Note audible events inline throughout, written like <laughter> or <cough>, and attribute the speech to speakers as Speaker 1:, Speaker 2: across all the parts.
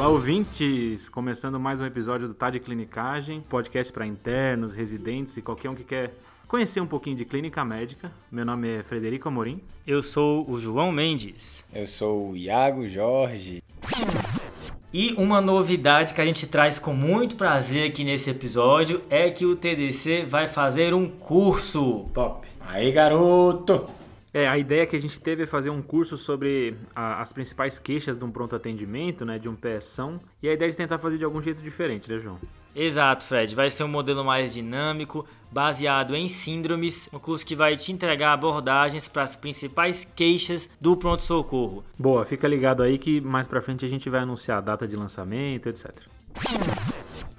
Speaker 1: Olá, ouvintes! Começando mais um episódio do Tá de Clinicagem, podcast para internos, residentes e qualquer um que quer conhecer um pouquinho de clínica médica. Meu nome é Frederico Amorim.
Speaker 2: Eu sou o João Mendes.
Speaker 3: Eu sou o Iago Jorge.
Speaker 2: E uma novidade que a gente traz com muito prazer aqui nesse episódio é que o TDC vai fazer um curso.
Speaker 1: Top!
Speaker 3: Aí, garoto!
Speaker 1: É, a ideia que a gente teve é fazer um curso sobre a, as principais queixas de um pronto atendimento, né, de um PSão, e a ideia é de tentar fazer de algum jeito diferente, né, João?
Speaker 2: Exato, Fred. Vai ser um modelo mais dinâmico, baseado em síndromes, um curso que vai te entregar abordagens para as principais queixas do pronto-socorro.
Speaker 1: Boa, fica ligado aí que mais pra frente a gente vai anunciar a data de lançamento, etc.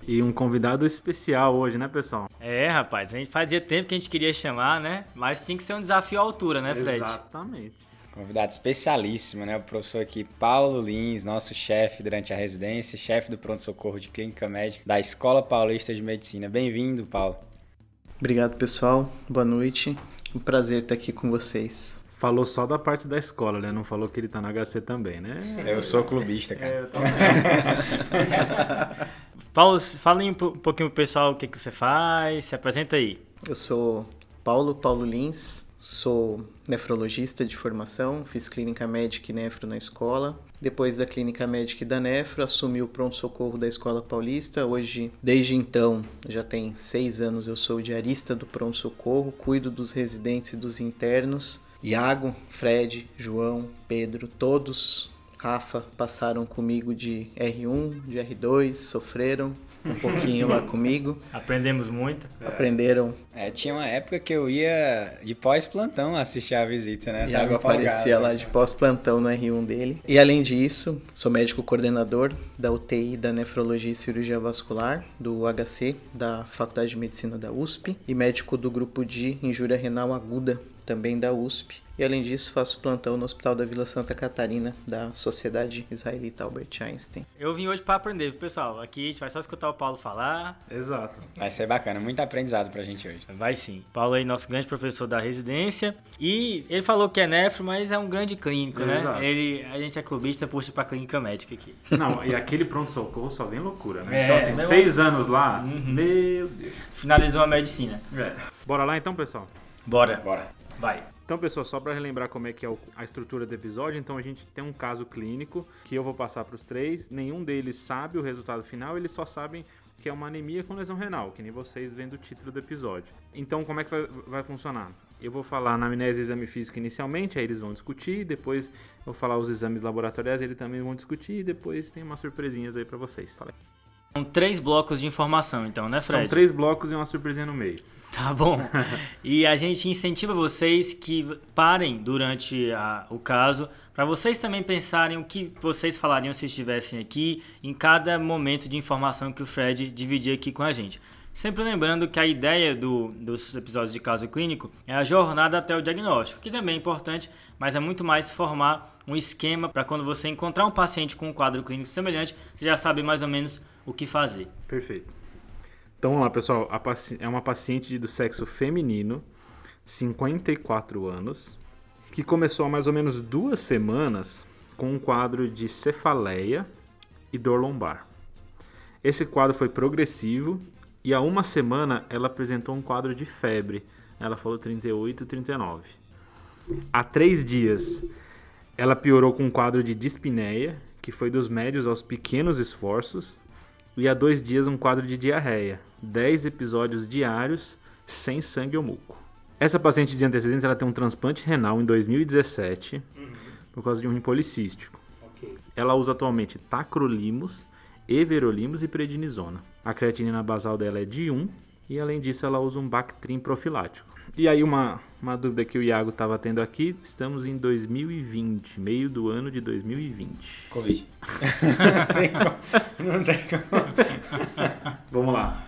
Speaker 1: E um convidado especial hoje, né, pessoal?
Speaker 2: É, rapaz, a gente fazia tempo que a gente queria chamar, né? Mas tinha que ser um desafio à altura, né, Fred?
Speaker 1: Exatamente.
Speaker 3: Convidado especialíssimo, né? O professor aqui, Paulo Lins, nosso chefe durante a residência, chefe do pronto-socorro de clínica médica da Escola Paulista de Medicina. Bem-vindo, Paulo.
Speaker 4: Obrigado, pessoal. Boa noite. Um prazer estar aqui com vocês.
Speaker 1: Falou só da parte da escola, né? Não falou que ele tá na HC também, né?
Speaker 3: Eu sou clubista,
Speaker 1: É,
Speaker 3: cara.
Speaker 1: eu também. <laughs>
Speaker 2: Paulo, fala um um pouquinho pro pessoal o que, que você faz, se apresenta aí.
Speaker 4: Eu sou Paulo, Paulo Lins, sou nefrologista de formação, fiz clínica médica e nefro na escola. Depois da clínica médica e da nefro, assumi o pronto-socorro da Escola Paulista. Hoje, desde então, já tem seis anos, eu sou diarista do pronto-socorro, cuido dos residentes e dos internos. Iago, Fred, João, Pedro, todos Rafa passaram comigo de R1, de R2, sofreram um pouquinho lá comigo, <laughs>
Speaker 2: Aprendemos muito.
Speaker 4: aprenderam.
Speaker 3: É, tinha uma época que eu ia de pós-plantão assistir a visita, né?
Speaker 4: Iago aparecia lá de pós-plantão no R1 dele. E além disso, sou médico coordenador da UTI da Nefrologia e Cirurgia Vascular, do HC, da Faculdade de Medicina da USP, e médico do grupo de injúria renal aguda, também da USP. E além disso, faço plantão no Hospital da Vila Santa Catarina, da Sociedade Israelita Albert Einstein.
Speaker 2: Eu vim hoje para aprender, viu, pessoal? Aqui a gente vai só escutar o Paulo falar.
Speaker 1: Exato.
Speaker 3: Vai ser bacana, muito aprendizado pra gente hoje.
Speaker 2: Vai sim. Paulo aí, nosso grande professor da residência. E ele falou que é nefro, mas é um grande clínico, né?
Speaker 1: Exato.
Speaker 2: Ele, a gente é clubista, puxa pra clínica médica aqui.
Speaker 1: Não, e aquele pronto-socorro só vem loucura, né?
Speaker 2: É,
Speaker 1: então, assim, seis anos lá, meu Deus.
Speaker 2: Finalizou a medicina.
Speaker 1: Bora lá então, pessoal?
Speaker 2: Bora.
Speaker 3: Bora.
Speaker 2: Vai.
Speaker 1: Então, pessoal, só para relembrar como é que é a estrutura do episódio, então a gente tem um caso clínico que eu vou passar para os três. Nenhum deles sabe o resultado final, eles só sabem que é uma anemia com lesão renal, que nem vocês vendo o título do episódio. Então, como é que vai, vai funcionar? Eu vou falar na amnésia e exame físico inicialmente, aí eles vão discutir, depois eu vou falar os exames laboratoriais, eles também vão discutir, e depois tem umas surpresinhas aí para vocês. Tá?
Speaker 2: São três blocos de informação, então, né, Fred?
Speaker 1: São três blocos e uma surpresinha no meio. <laughs>
Speaker 2: Tá bom. E a gente incentiva vocês que parem durante a- o caso, para vocês também pensarem o que vocês falariam se estivessem aqui em cada momento de informação que o Fred dividir aqui com a gente. Sempre lembrando que a ideia do- dos episódios de caso clínico é a jornada até o diagnóstico, que também é importante, mas é muito mais formar um esquema para quando você encontrar um paciente com um quadro clínico semelhante, você já sabe mais ou menos o que fazer.
Speaker 1: Perfeito. Então vamos lá, pessoal. É uma paciente do sexo feminino, 54 anos, que começou há mais ou menos duas semanas com um quadro de cefaleia e dor lombar. Esse quadro foi progressivo e há uma semana ela apresentou um quadro de febre. Ela falou 38, 39. Há três dias ela piorou com um quadro de dispneia, que foi dos médios aos pequenos esforços, e há dois dias um quadro de diarreia, 10 episódios diários sem sangue ou muco. Essa paciente de antecedentes ela tem um transplante renal em 2017 por causa de um rim policístico. Ela usa atualmente tacrolimus, everolimus e prednisona. A creatinina basal dela é de 1 e além disso ela usa um Bactrim profilático. E aí uma, uma dúvida que o Iago estava tendo aqui, estamos em 2020, meio do ano de 2020.
Speaker 3: Covid. <laughs> Não tem como.
Speaker 1: Vamos lá.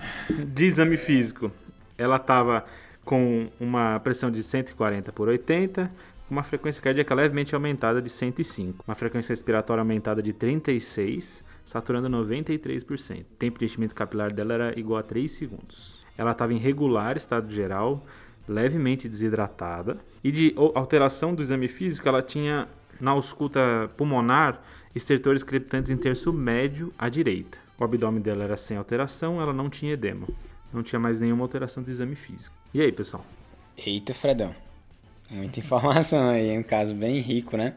Speaker 1: De exame físico, ela estava com uma pressão de 140 por 80, com uma frequência cardíaca levemente aumentada de 105, uma frequência respiratória aumentada de 36, saturando 93%. O tempo de enchimento capilar dela era igual a 3 segundos. Ela estava em regular estado geral, levemente desidratada. E de alteração do exame físico, ela tinha na ausculta pulmonar estertores crepitantes em terço médio à direita. O abdômen dela era sem alteração, ela não tinha edema. Não tinha mais nenhuma alteração do exame físico. E aí, pessoal?
Speaker 3: Eita, Fredão. Muita informação aí, é um caso bem rico, né?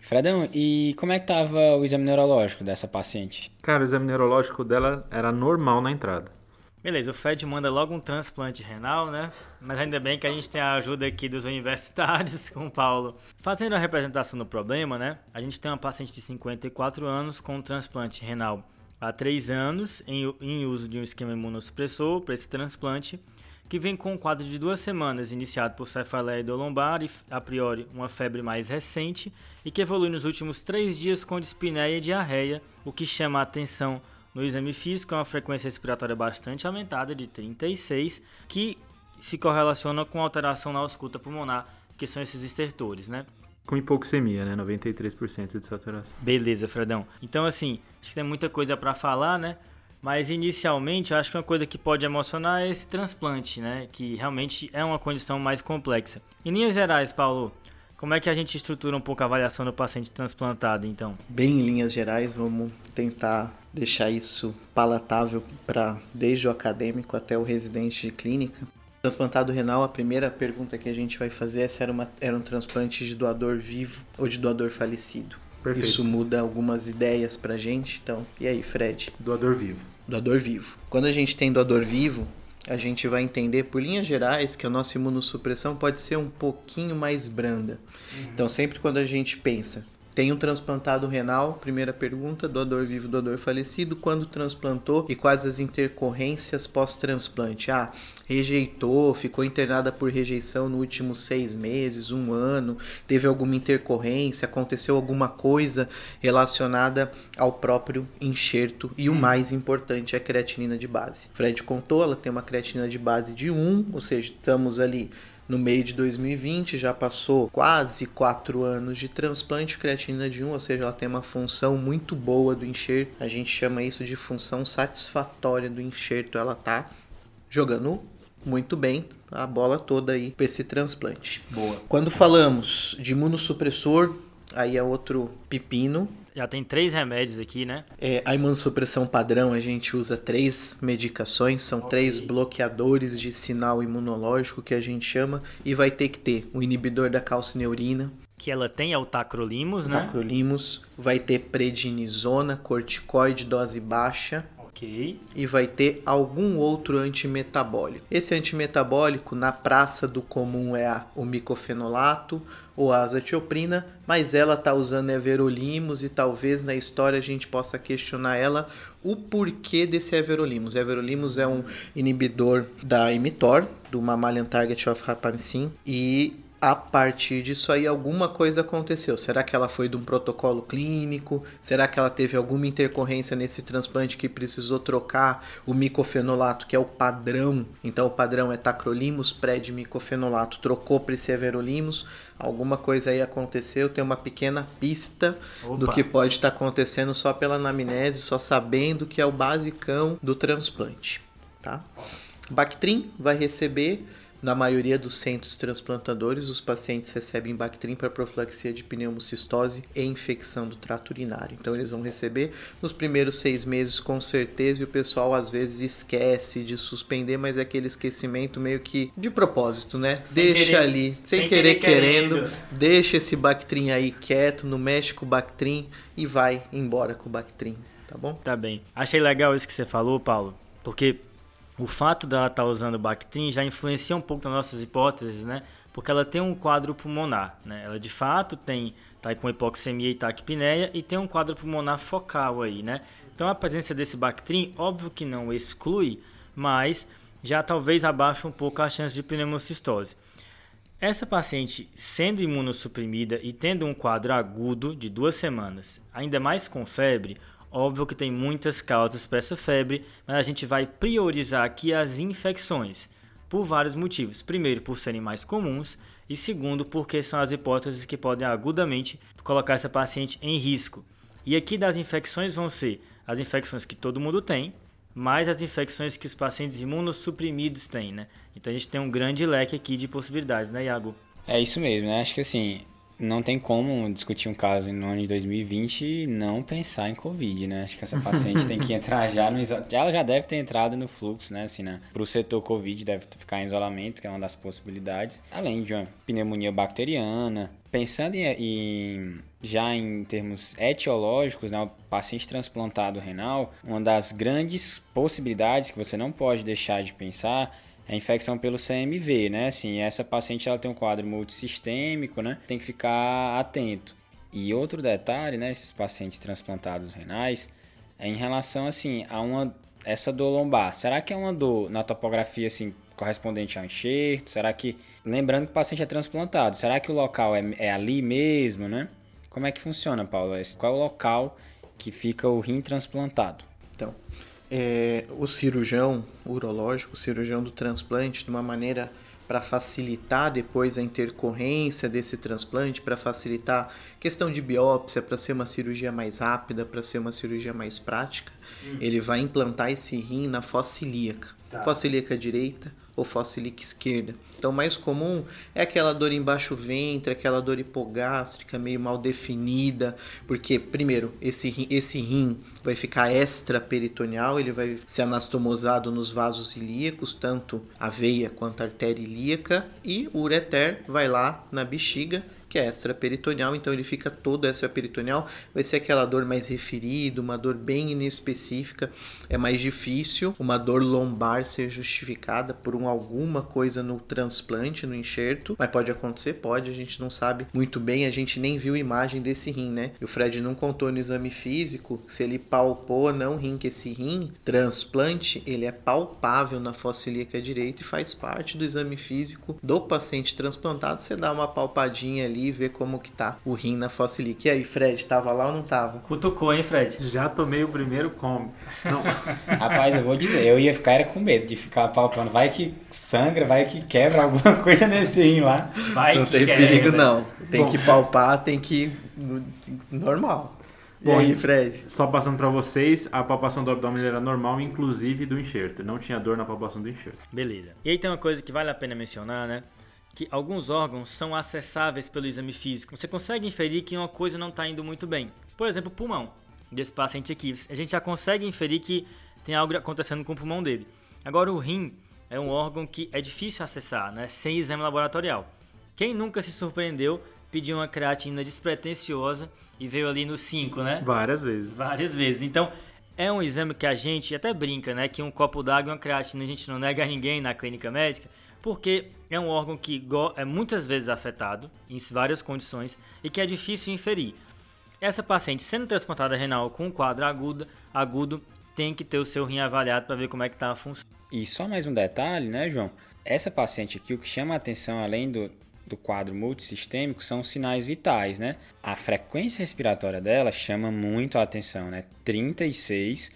Speaker 3: Fredão, e como é que tava o exame neurológico dessa paciente?
Speaker 1: Cara, o exame neurológico dela era normal na entrada.
Speaker 2: Beleza, o Fred manda logo um transplante renal, né? Mas ainda bem que a gente tem a ajuda aqui dos universitários <laughs> com o Paulo. Fazendo a representação do problema, né? A gente tem uma paciente de 54 anos com um transplante renal há 3 anos, em, em uso de um esquema imunossupressor para esse transplante, que vem com um quadro de duas semanas, iniciado por cefaleia lombar e, a priori, uma febre mais recente, e que evolui nos últimos 3 dias com dispneia e diarreia, o que chama a atenção no exame físico é uma frequência respiratória bastante aumentada, de 36, que se correlaciona com alteração na ausculta pulmonar, que são esses estertores, né?
Speaker 1: Com hipoxemia, né? 93% de saturação.
Speaker 2: Beleza, Fredão. Então, assim, acho que tem muita coisa para falar, né? Mas inicialmente, acho que uma coisa que pode emocionar é esse transplante, né? Que realmente é uma condição mais complexa. Em linhas gerais, Paulo, como é que a gente estrutura um pouco a avaliação do paciente transplantado, então?
Speaker 4: Bem em linhas gerais, vamos tentar deixar isso palatável para desde o acadêmico até o residente de clínica. Transplantado renal, a primeira pergunta que a gente vai fazer é se era, uma, era um transplante de doador vivo ou de doador falecido. Perfeito. Isso muda algumas ideias pra gente. Então, e aí, Fred?
Speaker 1: Doador vivo.
Speaker 4: Doador vivo. Quando a gente tem doador vivo, a gente vai entender por linhas gerais que a nossa imunossupressão pode ser um pouquinho mais branda. Uhum. Então, sempre quando a gente pensa, tem um transplantado renal, primeira pergunta, doador vivo, doador falecido, quando transplantou e quais as intercorrências pós-transplante? Ah, rejeitou, ficou internada por rejeição nos últimos seis meses, um ano, teve alguma intercorrência, aconteceu alguma coisa relacionada ao próprio enxerto e o hum. mais importante é a creatinina de base. Fred contou, ela tem uma creatinina de base de 1, ou seja, estamos ali no meio de 2020, já passou quase 4 anos de transplante de creatinina de 1, ou seja, ela tem uma função muito boa do enxerto. A gente chama isso de função satisfatória do enxerto. Ela tá jogando muito bem a bola toda aí para esse transplante.
Speaker 1: Boa.
Speaker 4: Quando falamos de imunossupressor, aí é outro pepino,
Speaker 2: já tem três remédios aqui, né?
Speaker 4: É, a imunossupressão padrão, a gente usa três medicações, são okay. três bloqueadores de sinal imunológico que a gente chama, e vai ter que ter o inibidor da calcineurina.
Speaker 2: Que ela tem é o tacrolimus, né?
Speaker 4: Tacrolimus, vai ter prednisona, corticoide, dose baixa,
Speaker 2: Ok.
Speaker 4: E vai ter algum outro antimetabólico. Esse antimetabólico, na praça do comum, é a, o micofenolato ou a azatioprina, mas ela está usando everolimus e talvez na história a gente possa questionar ela o porquê desse everolimus. Everolimus é um inibidor da mTOR, do Mammalian Target of Rapamycin, e a partir disso aí alguma coisa aconteceu. Será que ela foi de um protocolo clínico? Será que ela teve alguma intercorrência nesse transplante que precisou trocar o micofenolato, que é o padrão? Então o padrão é tacrolimus, pré-micofenolato, trocou para esse everolimus. Alguma coisa aí aconteceu, tem uma pequena pista Opa. do que pode estar tá acontecendo só pela anamnese, só sabendo que é o basicão do transplante, tá? Bactrim vai receber na maioria dos centros transplantadores, os pacientes recebem Bactrim para profilaxia de pneumocistose e infecção do trato urinário. Então, eles vão receber nos primeiros seis meses com certeza e o pessoal às vezes esquece de suspender, mas é aquele esquecimento meio que de propósito, né? Sem deixa querer, ali, sem, sem querer, querer querendo, querendo, deixa esse Bactrim aí quieto, não mexe com o Bactrim e vai embora com o Bactrim, tá bom?
Speaker 2: Tá bem. Achei legal isso que você falou, Paulo, porque o fato dela estar tá usando Bactrim já influencia um pouco nas nossas hipóteses, né? Porque ela tem um quadro pulmonar, né? Ela de fato tem tá com hipoxemia e taquipneia e tem um quadro pulmonar focal aí, né? Então a presença desse Bactrim, óbvio que não exclui, mas já talvez abaixa um pouco a chance de pneumocistose. Essa paciente sendo imunossuprimida e tendo um quadro agudo de duas semanas, ainda mais com febre, Óbvio que tem muitas causas para essa febre, mas a gente vai priorizar aqui as infecções, por vários motivos. Primeiro, por serem mais comuns, e segundo, porque são as hipóteses que podem agudamente colocar essa paciente em risco. E aqui das infecções vão ser as infecções que todo mundo tem, mais as infecções que os pacientes imunossuprimidos têm, né? Então a gente tem um grande leque aqui de possibilidades, né, Iago?
Speaker 3: É isso mesmo, né? Acho que assim, não tem como discutir um caso no ano de 2020 e não pensar em Covid, né? Acho que essa paciente tem que <laughs> entrar já no Ela já deve ter entrado no fluxo, né? Assim, né? Para o setor Covid deve ficar em isolamento, que é uma das possibilidades. Além de uma pneumonia bacteriana. Pensando em, em já em termos etiológicos, né, o paciente transplantado renal, uma das grandes possibilidades que você não pode deixar de pensar a infecção pelo CMV, né? Assim, essa paciente ela tem um quadro multissistêmico, né? Tem que ficar atento. E outro detalhe, né, esses pacientes transplantados renais, é em relação assim a uma essa dor lombar. Será que é uma dor na topografia assim correspondente ao enxerto? Será que lembrando que o paciente é transplantado, será que o local é, é ali mesmo, né? Como é que funciona, Paulo? Qual é o local que fica o rim transplantado?
Speaker 4: Então, é, o cirurgião urológico, o cirurgião do transplante, de uma maneira para facilitar depois a intercorrência desse transplante, para facilitar questão de biópsia, para ser uma cirurgia mais rápida, para ser uma cirurgia mais prática, uhum. ele vai implantar esse rim na fossa ilíaca. Tá. Fossa ilíaca direita ou fossa ilíaca esquerda. Então, o mais comum é aquela dor embaixo ventre, aquela dor hipogástrica meio mal definida, porque, primeiro, esse rim, esse rim vai ficar extraperitoneal, ele vai ser anastomosado nos vasos ilíacos, tanto a veia quanto a artéria ilíaca, e o ureter vai lá na bexiga que é extraperitoneal, então ele fica todo extraperitoneal, vai ser aquela dor mais referida, uma dor bem inespecífica, é mais difícil uma dor lombar ser justificada por um, alguma coisa no transplante, no enxerto, mas pode acontecer, pode, a gente não sabe muito bem, a gente nem viu imagem desse rim, né? E o Fred não contou no exame físico se ele palpou ou não rim, que esse rim transplante, ele é palpável na fossa ilíaca direita e faz parte do exame físico do paciente transplantado, você dá uma palpadinha ali ali e ver como que tá o rim na fossilic. E aí, Fred, tava lá ou não tava?
Speaker 2: Cutucou, hein, Fred?
Speaker 1: Já tomei o primeiro combo. Não. <laughs>
Speaker 3: Rapaz, eu vou dizer, eu ia ficar era com medo de ficar palpando. Vai que sangra, vai que quebra alguma <laughs> coisa nesse rim lá.
Speaker 4: Vai não tem quebra. perigo, não. Tem Bom. que palpar, tem que... Normal. E Bom, aí, Fred?
Speaker 1: Só passando para vocês, a palpação do abdômen era normal, inclusive do enxerto. Não tinha dor na palpação do enxerto.
Speaker 2: Beleza. E aí tem uma coisa que vale a pena mencionar, né? Que alguns órgãos são acessáveis pelo exame físico. Você consegue inferir que uma coisa não está indo muito bem. Por exemplo, o pulmão desse paciente aqui. A gente já consegue inferir que tem algo acontecendo com o pulmão dele. Agora, o rim é um órgão que é difícil acessar, né, sem exame laboratorial. Quem nunca se surpreendeu pediu uma creatina despretensiosa e veio ali no 5, né?
Speaker 1: Várias vezes.
Speaker 2: Várias vezes. Então, é um exame que a gente até brinca, né? Que um copo d'água e uma creatina a gente não nega a ninguém na clínica médica porque é um órgão que é muitas vezes afetado em várias condições e que é difícil inferir. Essa paciente sendo transplantada renal com um quadro agudo, agudo tem que ter o seu rim avaliado para ver como é que está a função.
Speaker 3: E só mais um detalhe, né, João? Essa paciente aqui, o que chama a atenção além do, do quadro multissistêmico são os sinais vitais, né? A frequência respiratória dela chama muito a atenção, né? 36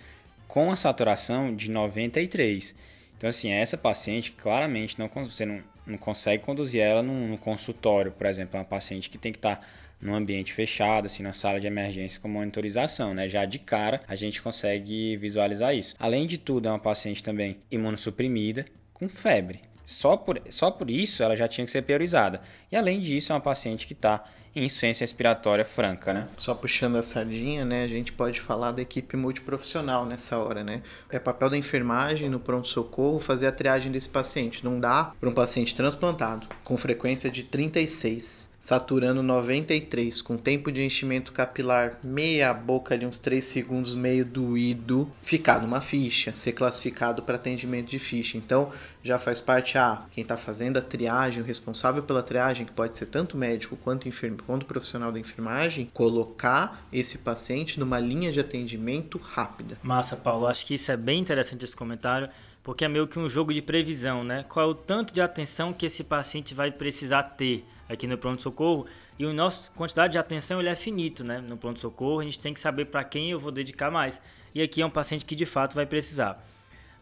Speaker 3: com a saturação de 93. Então, assim, essa paciente, claramente, não, você não, não consegue conduzir ela no consultório, por exemplo, é uma paciente que tem que estar num ambiente fechado, assim, na sala de emergência com monitorização, né? Já de cara a gente consegue visualizar isso. Além de tudo, é uma paciente também imunossuprimida, com febre. Só por, só por isso ela já tinha que ser priorizada. E além disso, é uma paciente que está insuficiência respiratória franca, né?
Speaker 4: Só puxando a sardinha, né? A gente pode falar da equipe multiprofissional nessa hora, né? É papel da enfermagem no pronto-socorro fazer a triagem desse paciente. Não dá para um paciente transplantado com frequência de 36 saturando 93, com tempo de enchimento capilar meia boca de uns 3 segundos, meio doído, ficar numa ficha, ser classificado para atendimento de ficha. Então, já faz parte a ah, quem está fazendo a triagem, o responsável pela triagem, que pode ser tanto médico quanto enfermeiro, quanto profissional da enfermagem, colocar esse paciente numa linha de atendimento rápida.
Speaker 2: Massa, Paulo, acho que isso é bem interessante esse comentário porque é meio que um jogo de previsão, né? Qual é o tanto de atenção que esse paciente vai precisar ter aqui no pronto-socorro? E o nosso quantidade de atenção ele é finito, né? No pronto-socorro a gente tem que saber para quem eu vou dedicar mais. E aqui é um paciente que de fato vai precisar.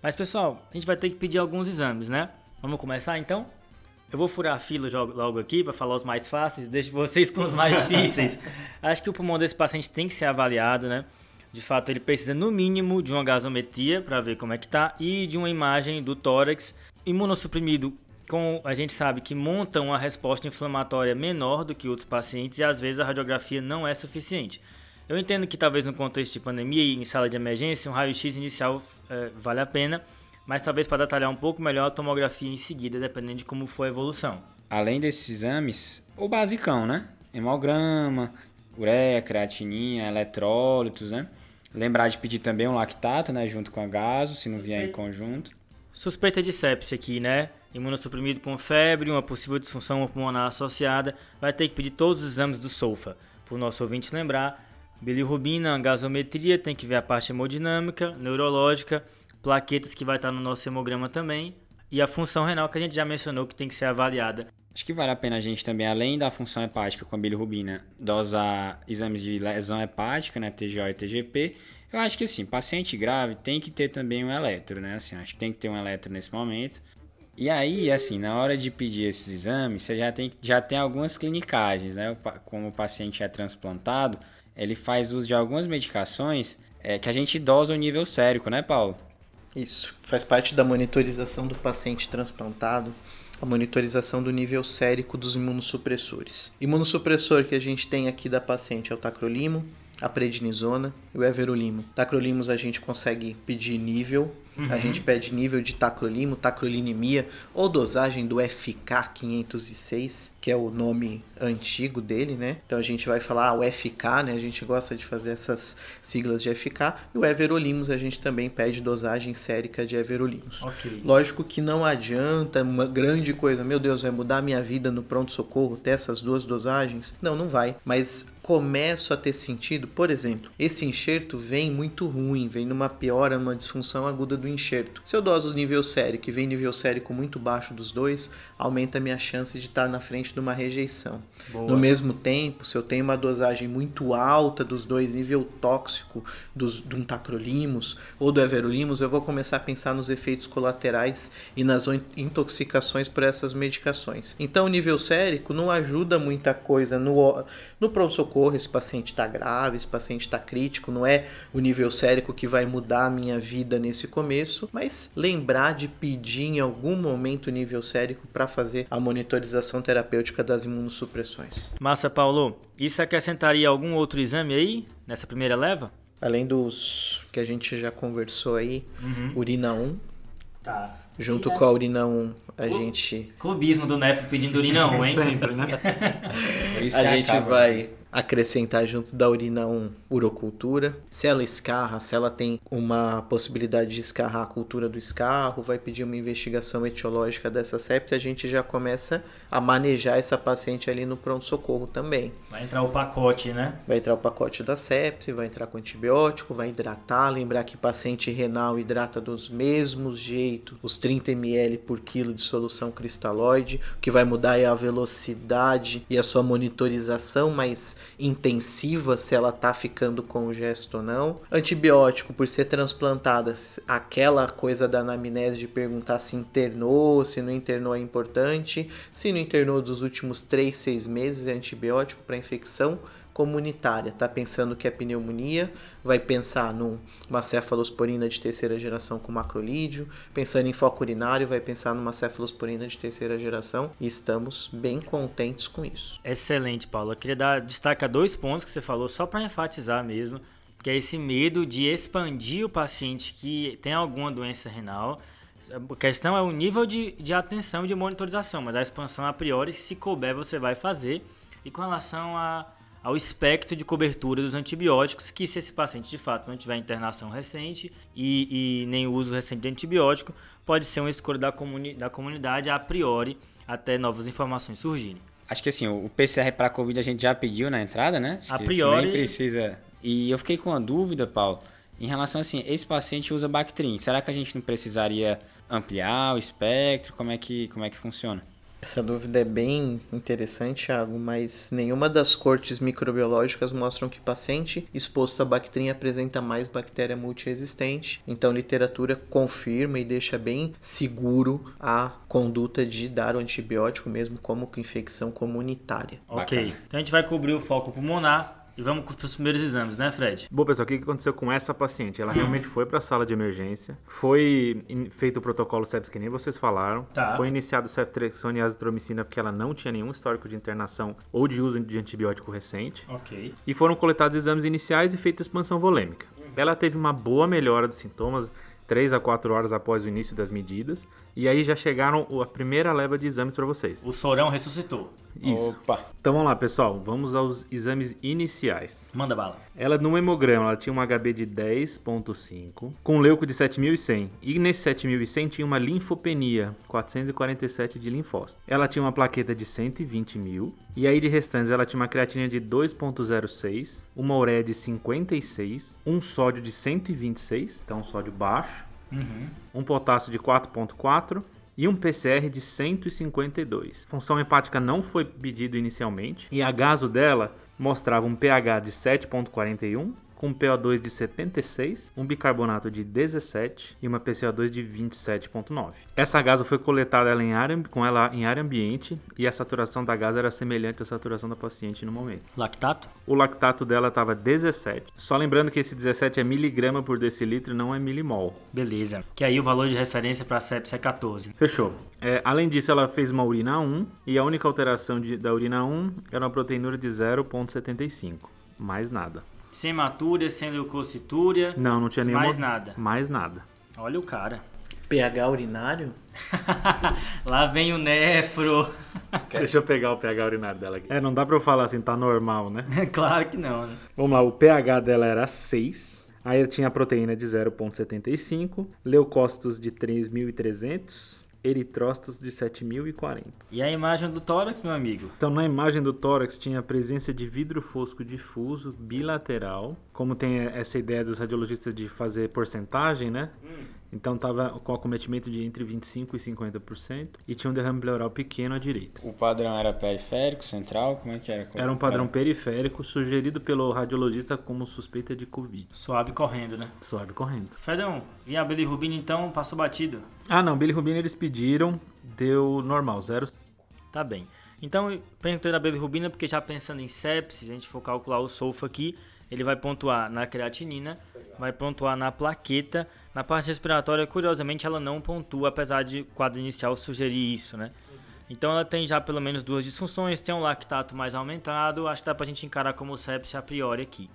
Speaker 2: Mas pessoal, a gente vai ter que pedir alguns exames, né? Vamos começar então? Eu vou furar a fila logo aqui para falar os mais fáceis, deixo vocês com os mais <laughs> difíceis. Acho que o pulmão desse paciente tem que ser avaliado, né? De fato, ele precisa no mínimo de uma gasometria para ver como é que tá e de uma imagem do tórax imunossuprimido com, a gente sabe que montam uma resposta inflamatória menor do que outros pacientes e às vezes a radiografia não é suficiente. Eu entendo que talvez no contexto de pandemia e em sala de emergência, um raio-x inicial é, vale a pena, mas talvez para detalhar um pouco melhor a tomografia em seguida, dependendo de como for a evolução.
Speaker 3: Além desses exames, o basicão, né? Hemograma, ureia, creatininha, eletrólitos, né? Lembrar de pedir também um lactato, né? Junto com a gaso, se não vier em conjunto.
Speaker 2: Suspeita de sepse aqui, né? Imunossuprimido com febre, uma possível disfunção pulmonar associada, vai ter que pedir todos os exames do SOFA. Para o nosso ouvinte lembrar, bilirrubina, gasometria, tem que ver a parte hemodinâmica, neurológica, plaquetas que vai estar no nosso hemograma também, e a função renal que a gente já mencionou que tem que ser avaliada.
Speaker 3: Acho que vale a pena a gente também, além da função hepática com a bilirrubina, dosar exames de lesão hepática, né, TGO e TGP. Eu acho que assim, paciente grave tem que ter também um eletro, né? Assim, acho que tem que ter um eletro nesse momento. E aí, assim, na hora de pedir esses exames, você já tem, já tem algumas clinicagens, né? Como o paciente é transplantado, ele faz uso de algumas medicações é, que a gente dosa o nível sérico, né, Paulo?
Speaker 4: Isso. Faz parte da monitorização do paciente transplantado, a monitorização do nível sérico dos imunossupressores. Imunossupressor que a gente tem aqui da paciente é o tacrolimo, a prednisona e o everolimo. Tacrolimos a gente consegue pedir nível, uhum. a gente pede nível de tacrolimo, tacrolinemia ou dosagem do FK 506, que é o nome antigo dele, né? Então a gente vai falar ah, o FK, né? A gente gosta de fazer essas siglas de FK. E o everolimus a gente também pede dosagem sérica de everolimus. Okay. Lógico que não adianta uma grande coisa, meu Deus, vai mudar minha vida no pronto-socorro ter essas duas dosagens? Não, não vai. Mas começo a ter sentido, por exemplo, esse enxerto vem muito ruim, vem numa piora, numa disfunção aguda do enxerto. Se eu doso nível sérico e vem nível sérico muito baixo dos dois, aumenta a minha chance de estar na frente de uma rejeição. Boa. No mesmo tempo, se eu tenho uma dosagem muito alta dos dois, nível tóxico dos, um tacrolimus ou do everolimus, eu vou começar a pensar nos efeitos colaterais e nas intoxicações por essas medicações. Então, o nível sérico não ajuda muita coisa no, no pronto-socorro socorro, esse paciente está grave, esse paciente está crítico, não é o nível sérico que vai mudar a minha vida nesse começo, mas lembrar de pedir em algum momento o nível sérico para fazer a monitorização terapêutica das imunossupressões.
Speaker 2: Massa, Paulo. Isso acrescentaria algum outro exame aí nessa primeira leva?
Speaker 4: Além dos que a gente já conversou aí, uhum. urina 1.
Speaker 2: Tá.
Speaker 4: Junto com a urina 1, a gente.
Speaker 2: Clubismo do NEF pedindo urina 1, hein? <laughs>
Speaker 1: Sempre, né? <laughs>
Speaker 4: a gente acaba. vai acrescentar junto da urina um urocultura. Se ela escarra, se ela tem uma possibilidade de escarrar a cultura do escarro, vai pedir uma investigação etiológica dessa sepse, a gente já começa a manejar essa paciente ali no pronto-socorro também.
Speaker 2: Vai entrar o pacote, né?
Speaker 4: Vai entrar o pacote da sepse, vai entrar com antibiótico, vai hidratar, lembrar que paciente renal hidrata dos mesmos jeitos, os 30 ml por quilo de solução cristalóide, o que vai mudar é a velocidade e a sua monitorização, mas intensiva se ela tá ficando com o gesto ou não. Antibiótico, por ser transplantada, aquela coisa da anamnese de perguntar se internou, se não internou é importante. Se não internou dos últimos 3, 6 meses, é antibiótico para infecção comunitária. Tá pensando que é pneumonia, vai pensar numa cefalosporina de terceira geração com macrolídeo, pensando em foco urinário, vai pensar numa cefalosporina de terceira geração e estamos bem contentes com isso.
Speaker 2: Excelente, Paulo. Eu queria dar dois pontos que você falou, só para enfatizar mesmo, que é esse medo de expandir o paciente que tem alguma doença renal. A questão é o nível de, de atenção e de monitorização, mas a expansão a priori, se couber, você vai fazer. E com relação a ao espectro de cobertura dos antibióticos, que se esse paciente de fato não tiver internação recente e, e nem uso recente de antibiótico, pode ser uma escolha da, comuni da comunidade a priori até novas informações surgirem.
Speaker 3: Acho que assim, o PCR para Covid a gente já pediu na entrada, né? Acho
Speaker 2: a priori.
Speaker 3: Nem precisa. E eu fiquei com uma dúvida, Paulo, em relação assim, esse paciente usa Bactrim. Será que a gente não precisaria ampliar o espectro? Como é que, como é que funciona?
Speaker 4: Essa dúvida é bem interessante, Thiago, mas nenhuma das cortes microbiológicas mostram que paciente exposto a bactrim apresenta mais bactéria multiresistente. Então, literatura confirma e deixa bem seguro a conduta de dar o antibiótico mesmo como com infecção comunitária.
Speaker 2: Ok. Bacana. Então a gente vai cobrir o foco pulmonar E vamos para os primeiros exames, né, Fred?
Speaker 1: Bom, pessoal, o que aconteceu com essa paciente? Ela realmente foi para a sala de emergência, foi feito o protocolo sepsis que nem vocês falaram,
Speaker 2: Tá.
Speaker 1: foi iniciado ceftriaxona e azitromicina porque ela não tinha nenhum histórico de internação ou de uso de antibiótico recente.
Speaker 2: Ok.
Speaker 1: E foram coletados exames iniciais e feita expansão volêmica. Ela teve uma boa melhora dos sintomas 3 a 4 horas após o início das medidas. E aí já chegaram a primeira leva de exames para vocês.
Speaker 2: O sorão ressuscitou.
Speaker 1: Isso.
Speaker 3: Opa!
Speaker 1: Então vamos lá, pessoal. Vamos aos exames iniciais.
Speaker 2: Manda bala.
Speaker 1: Ela no hemograma, ela tinha um HB de 10.5, com leuco de 7100. E nesse 7100 tinha uma linfopenia, 447 de linfócito. Ela tinha uma plaqueta de 120 mil. E aí de restantes, ela tinha uma creatina de 2.06, uma ureia de 56, um sódio de 126, então um sódio baixo, um potássio de 4.4 e um PCR de 152. Função hepática não foi pedido inicialmente e a gaso dela mostrava um pH de 7.41 com um PO2 de 76, um bicarbonato de 17 e uma PCO2 de 27.9. Essa gaso foi coletada ela em área, com ela em área ambiente e a saturação da gás era semelhante à saturação da paciente no momento.
Speaker 2: Lactato?
Speaker 1: O lactato dela estava 17. Só lembrando que esse 17 é miligrama por decilitro não é milimol.
Speaker 2: Beleza. Que aí o valor de referência para sepsia é 14.
Speaker 1: Fechou. É, além disso, ela fez uma urina 1 e a única alteração de- da urina 1 era uma proteinúria de 0,75. Mais nada.
Speaker 2: Sem hematúria, sem leucocitúria.
Speaker 1: Não, não tinha nenhuma.
Speaker 2: Mais nada.
Speaker 1: Mais nada.
Speaker 2: Olha o cara.
Speaker 4: pH urinário? <laughs>
Speaker 2: Lá vem o nefro. <laughs>
Speaker 1: Deixa eu pegar o pH urinário dela aqui. É, não dá pra eu falar assim, tá normal, né? <laughs>
Speaker 2: claro que não, né?
Speaker 1: Vamos lá, o pH dela era 6. Aí ela tinha a proteína de 0,75, leucócitos de 3.300, eritrócitos de 7.040.
Speaker 2: E a imagem do tórax, meu amigo?
Speaker 1: Então, na imagem do tórax tinha a presença de vidro fosco difuso bilateral, como tem essa ideia dos radiologistas de fazer porcentagem, né? Então tava com acometimento de entre 25 e 50% e tinha um derrame pleural pequeno à direita.
Speaker 3: O padrão era periférico, central? Como é que era?
Speaker 1: Era um padrão periférico sugerido pelo radiologista como suspeita de Covid.
Speaker 2: Suave correndo, né?
Speaker 1: Suave correndo.
Speaker 2: Fredão, e a bilirrubina então passou batido?
Speaker 1: Ah, não, bilirrubina eles pediram, deu normal, zero.
Speaker 2: Tá bem. Então, perguntei da bilirrubina porque já pensando em sepsis, a gente for calcular o sulfo aqui, ele vai pontuar na creatinina, vai pontuar na plaqueta. Na parte respiratória, curiosamente, ela não pontua, apesar de o quadro inicial sugerir isso, né? Então ela tem já pelo menos duas disfunções, tem um lactato mais aumentado, acho que dá pra gente encarar como sepsis a priori aqui.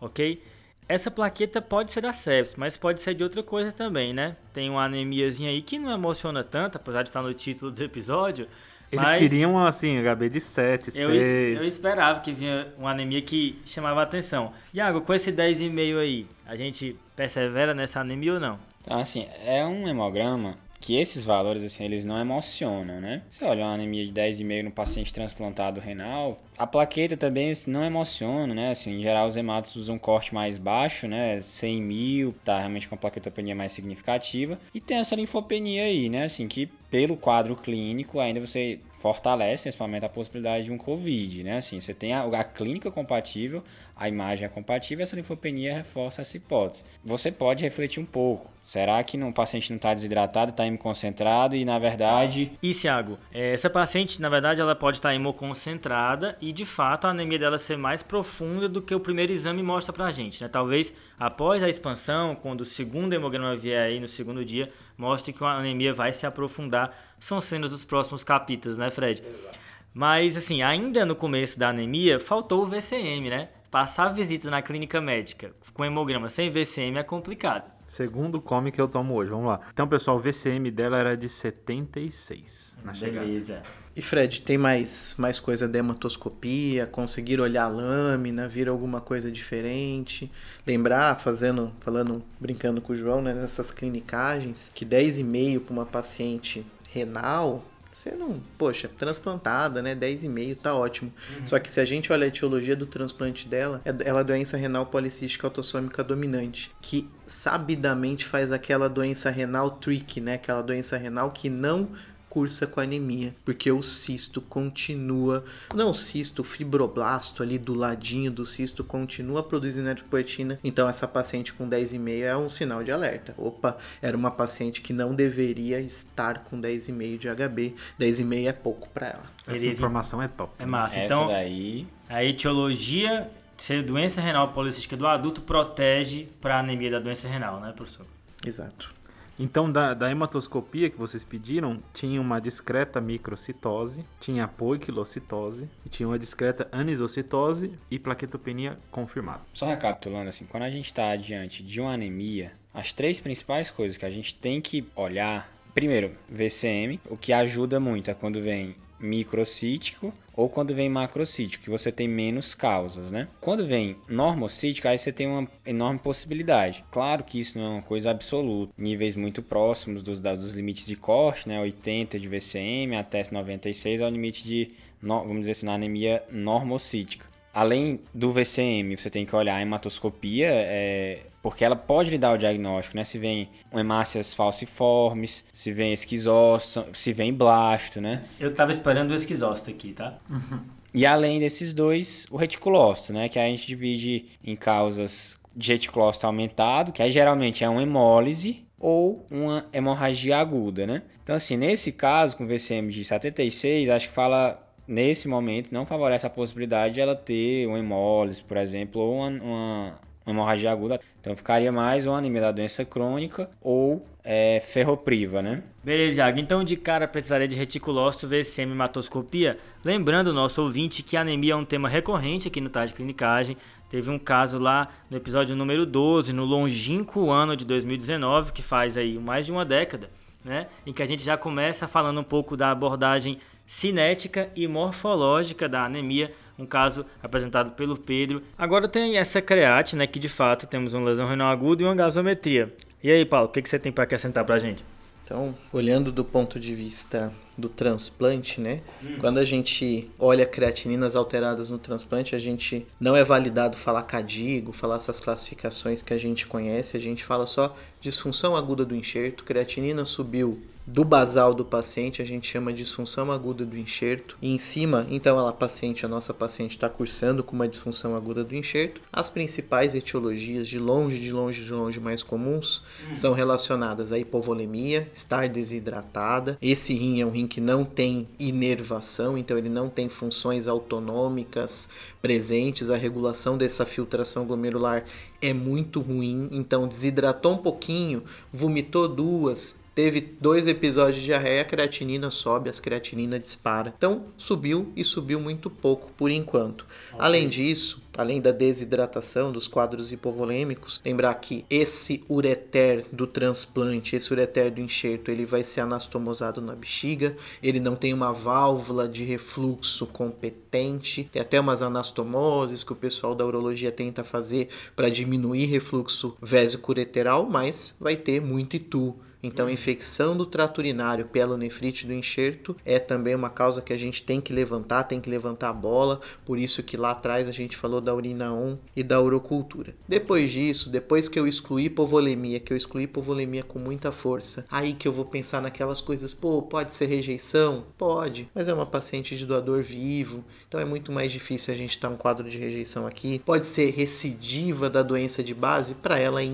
Speaker 2: Ok? Essa plaqueta pode ser da sepsis, mas pode ser de outra coisa também, né? Tem uma anemiazinha aí que não emociona tanto, apesar de estar no título do episódio.
Speaker 1: Eles
Speaker 2: mas
Speaker 1: queriam, assim, HB de 7,
Speaker 2: eu, es-
Speaker 1: 6.
Speaker 2: eu esperava que vinha uma anemia que chamava a atenção. Iago, com esse 10,5 aí, a gente persevera nessa anemia ou não?
Speaker 3: Então, assim, é um hemograma que esses valores, assim, eles não emocionam, né? Você olha uma anemia de 10,5 no paciente transplantado renal, a plaqueta também não emociona, né? Assim, em geral, os hematos usam um corte mais baixo, né? 100 mil, tá realmente com a plaquetopenia mais significativa. E tem essa linfopenia aí, né? Assim, que pelo quadro clínico ainda você fortalece momento a possibilidade de um COVID, né? Assim, você tem a, a clínica compatível, a imagem é compatível, essa linfopenia reforça essa hipótese. Você pode refletir um pouco. Será que no- o paciente não está desidratado, está hemoconcentrado e na verdade
Speaker 2: Isso, Iago. É, Essa paciente, na verdade, ela pode estar hemoconcentrada e, de fato, a anemia dela ser mais profunda do que o primeiro exame mostra pra gente, né? Talvez após a expansão, quando o segundo hemograma vier aí no segundo dia, mostre que a anemia vai se aprofundar. São cenas dos próximos capítulos, né, Fred? Mas, assim, ainda no começo da anemia, faltou o VCM, né? Passar a visita na clínica médica com hemograma sem VCM é complicado.
Speaker 1: Segundo come que eu tomo hoje, vamos lá. Então, pessoal, o VCM dela era de 76 na chegada.
Speaker 2: Beleza.
Speaker 4: E Fred, tem mais, mais coisa da hematoscopia? Conseguir olhar a lâmina, vir alguma coisa diferente? Lembrar, fazendo, falando, brincando com o João, né, nessas clinicagens, que 10,5 para uma paciente renal, você não, poxa, transplantada, né? 10,5 tá ótimo. Só que se a gente olha a etiologia do transplante dela, é- ela é doença renal policística autossômica dominante, que sabidamente faz aquela doença renal trick, né? Aquela doença renal que não cursa com anemia, porque o cisto continua, não o cisto, o fibroblasto ali do ladinho do cisto continua produzindo eritropoetina. Então essa paciente com 10,5 é um sinal de alerta. Opa, era uma paciente que não deveria estar com 10,5 de HB. 10,5 é pouco para ela.
Speaker 1: Essa informação é top.
Speaker 2: É massa.
Speaker 3: essa
Speaker 2: Então,
Speaker 3: daí
Speaker 2: a etiologia ser doença renal policística do adulto protege para anemia da doença renal, né, professor?
Speaker 4: Exato.
Speaker 1: Então, da, da hematoscopia que vocês pediram, tinha uma discreta microcitose, tinha poiquilocitose, e tinha uma discreta anisocitose e plaquetopenia confirmada.
Speaker 3: Só recapitulando assim, quando a gente está diante de uma anemia, as três principais coisas que a gente tem que olhar, primeiro, VCM, o que ajuda muito é quando vem microcítico ou quando vem macrocítico, que você tem menos causas, né? Quando vem normocítico, aí você tem uma enorme possibilidade. Claro que isso não é uma coisa absoluta, níveis muito próximos dos, dos limites de corte, né? 80 de VCM até 96 é o limite de, vamos dizer assim, na anemia normocítica. Além do VCM, você tem que olhar a hematoscopia, é, porque ela pode lhe dar o diagnóstico, né? Se vem hemácias falciformes, se vem esquizóstomo, se vem blasto, né?
Speaker 2: Eu tava esperando o esquizóstomo aqui, tá?
Speaker 3: E além desses dois, o reticulócito, né? Que a gente divide em causas de reticulócito aumentado, que aí geralmente é uma hemólise ou uma hemorragia aguda, né? Então, assim, nesse caso, com VCM de 76, acho que fala nesse momento não favorece a possibilidade de ela ter uma hemólise, por exemplo, ou uma, uma hemorragia aguda. Então ficaria mais uma anemia da doença crônica ou é, ferropriva, né?
Speaker 2: Beleza, Iago. Então de cara precisaria de reticulócito, VCM hematoscopia. Lembrando, nosso ouvinte, que a anemia é um tema recorrente aqui no Tarde Clinicagem. Teve um caso lá no episódio número 12, no longínquo ano de 2019, que faz aí mais de uma década, né? Em que a gente já começa falando um pouco da abordagem cinética e morfológica da anemia, um caso apresentado pelo Pedro. Agora tem essa create, né, que de fato temos uma lesão renal aguda e uma gasometria. E aí, Paulo, o que, que você tem para acrescentar para a gente?
Speaker 4: Então, olhando do ponto de vista do transplante, né? Hum. Quando a gente olha creatininas alteradas no transplante, a gente não é validado falar cadigo, falar essas classificações que a gente conhece, a gente fala só disfunção aguda do enxerto, creatinina subiu do basal do paciente, a gente chama de disfunção aguda do enxerto. E em cima, então, ela paciente, a nossa paciente está cursando com uma disfunção aguda do enxerto. As principais etiologias, de longe, de longe, de longe mais comuns, hum. são relacionadas à hipovolemia, estar desidratada. Esse rim é um rim que não tem inervação, então ele não tem funções autonômicas presentes. A regulação dessa filtração glomerular é muito ruim, então desidratou um pouquinho, vomitou duas, teve dois episódios de diarreia, a creatinina sobe, as creatinina dispara. Então subiu e subiu muito pouco por enquanto. Okay. Além disso, além da desidratação dos quadros hipovolêmicos, lembrar que esse ureter do transplante, esse ureter do enxerto, ele vai ser anastomosado na bexiga, ele não tem uma válvula de refluxo competente, tem até umas anastomoses que o pessoal da urologia tenta fazer para diminuir refluxo vésico-ureteral, mas vai ter muito itu então, infecção do trato urinário pela nefrite do enxerto é também uma causa que a gente tem que levantar, tem que levantar a bola, por isso que lá atrás a gente falou da urina 1 e da urocultura. Depois disso, depois que eu excluí hipovolemia, que eu excluí hipovolemia com muita força, aí que eu vou pensar naquelas coisas, pô, pode ser rejeição? Pode, mas é uma paciente de doador vivo, então é muito mais difícil a gente estar tá um quadro de rejeição aqui. Pode ser recidiva da doença de base? Para ela é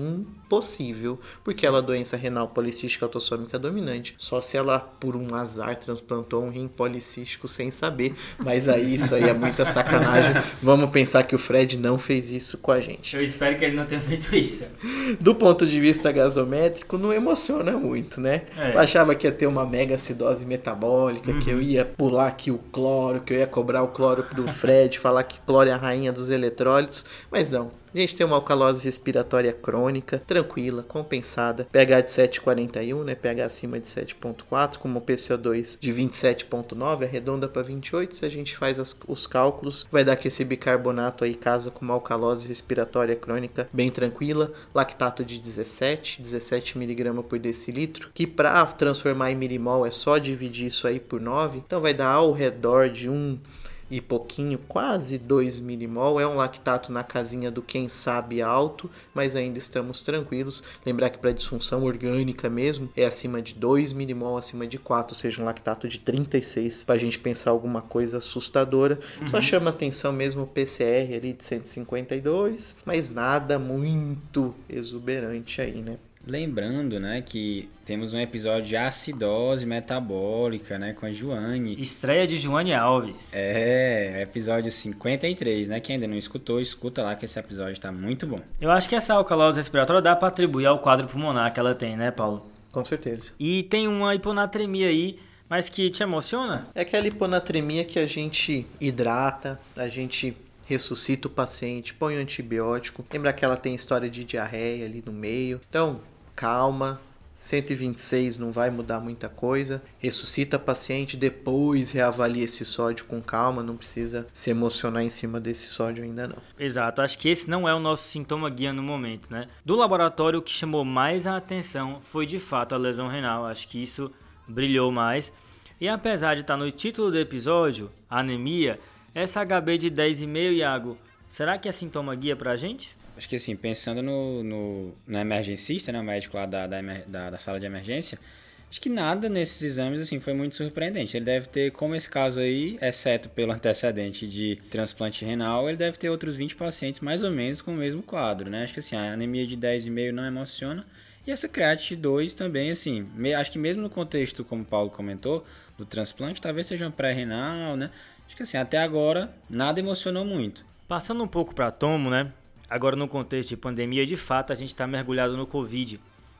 Speaker 4: impossível, porque ela é doença renal policística policística autossômica dominante. Só se ela, por um azar, transplantou um rim policístico sem saber. Mas aí isso aí é muita sacanagem. Vamos pensar que o Fred não fez isso com a gente.
Speaker 2: Eu espero que ele não tenha feito isso.
Speaker 4: Do ponto de vista gasométrico, não emociona muito, né? É. Eu achava que ia ter uma mega acidose metabólica, uhum. que eu uhum. ia pular aqui o cloro, que eu ia cobrar o cloro do Fred, falar que cloro é a rainha dos eletrólitos, mas não. A gente tem uma alcalose respiratória crônica, tranquila, compensada, pH de 7,41, né? pH acima de 7,4, com uma PCO2 de 27,9, arredonda para 28. Se a gente faz as, os cálculos, vai dar que esse bicarbonato aí casa com uma alcalose respiratória crônica bem tranquila, lactato de 17, 17 mg por decilitro, que para transformar em milimol é só dividir isso aí por 9, então vai dar ao redor de 1 e pouquinho, quase 2 milimol. É um lactato na casinha do quem sabe alto, mas ainda estamos tranquilos. Lembrar que para disfunção orgânica mesmo é acima de 2 milimol, acima de 4, ou seja, um lactato de 36 para a gente pensar alguma coisa assustadora. Uhum. Só chama atenção mesmo o PCR ali de 152, mas nada muito exuberante aí, né?
Speaker 3: Lembrando, né, que temos um episódio de acidose metabólica, né, com a Joane.
Speaker 2: Estreia de Joane Alves.
Speaker 3: É, episódio 53, né? Quem ainda não escutou, escuta lá que esse episódio tá muito bom.
Speaker 2: Eu acho que essa alcalose respiratória dá para atribuir ao quadro pulmonar que ela tem, né, Paulo?
Speaker 4: Com certeza.
Speaker 2: E tem uma hiponatremia aí, mas que te emociona?
Speaker 4: É aquela hiponatremia que a gente hidrata, a gente ressuscita o paciente, põe o antibiótico. Lembra que ela tem história de diarreia ali no meio. Então, calma. 126 não vai mudar muita coisa. Ressuscita paciente, depois reavalia esse sódio com calma. Não precisa se emocionar em cima desse sódio ainda não.
Speaker 2: Exato, acho que esse não é o nosso sintoma guia no momento, né? Do laboratório, o que chamou mais a atenção foi de fato a lesão renal. Acho que isso brilhou mais. E apesar de estar no título do episódio, anemia, essa HB de 10,5, Iago, será que é sintoma guia pra gente?
Speaker 3: Acho que assim, pensando no, no, no emergencista, né, o médico lá da, da, da, da sala de emergência, acho que nada nesses exames assim foi muito surpreendente. Ele deve ter, como esse caso aí, exceto pelo <laughs> antecedente de transplante renal, ele deve ter outros 20 pacientes mais ou menos com o mesmo quadro, né? Acho que assim, a anemia de 10,5 não emociona. E essa creatinine 2 também, assim, acho que mesmo no contexto, como o Paulo comentou, do transplante, talvez seja um pré-renal, né? Acho que assim, até agora, nada emocionou muito.
Speaker 2: Passando um pouco para tomo, né? Agora no contexto de pandemia, de fato, a gente está mergulhado no Covid.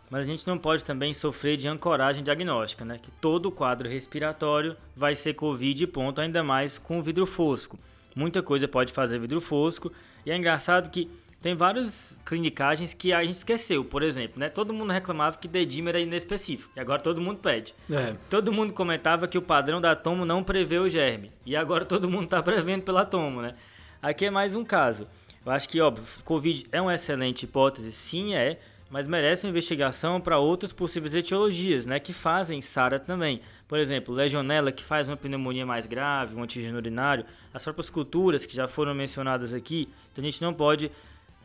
Speaker 2: Mas a gente não pode também sofrer de ancoragem diagnóstica, né? Que todo quadro respiratório vai ser Covid, ponto, ainda mais com vidro fosco. Muita coisa pode fazer vidro fosco. E é engraçado que tem várias clinicagens que a gente esqueceu, por exemplo, né? Todo mundo reclamava que dedímer era inespecífico, e agora todo mundo pede.
Speaker 1: É.
Speaker 2: Todo mundo comentava que o padrão da tomo não prevê o germe, e agora todo mundo está prevendo pela tomo, né? Aqui é mais um caso. Eu acho que, óbvio, Covid é uma excelente hipótese, sim é, mas merece uma investigação para outras possíveis etiologias, né, que fazem SARA também. Por exemplo, legionela, que faz uma pneumonia mais grave, um antígeno urinário, as próprias culturas que já foram mencionadas aqui, então a gente não pode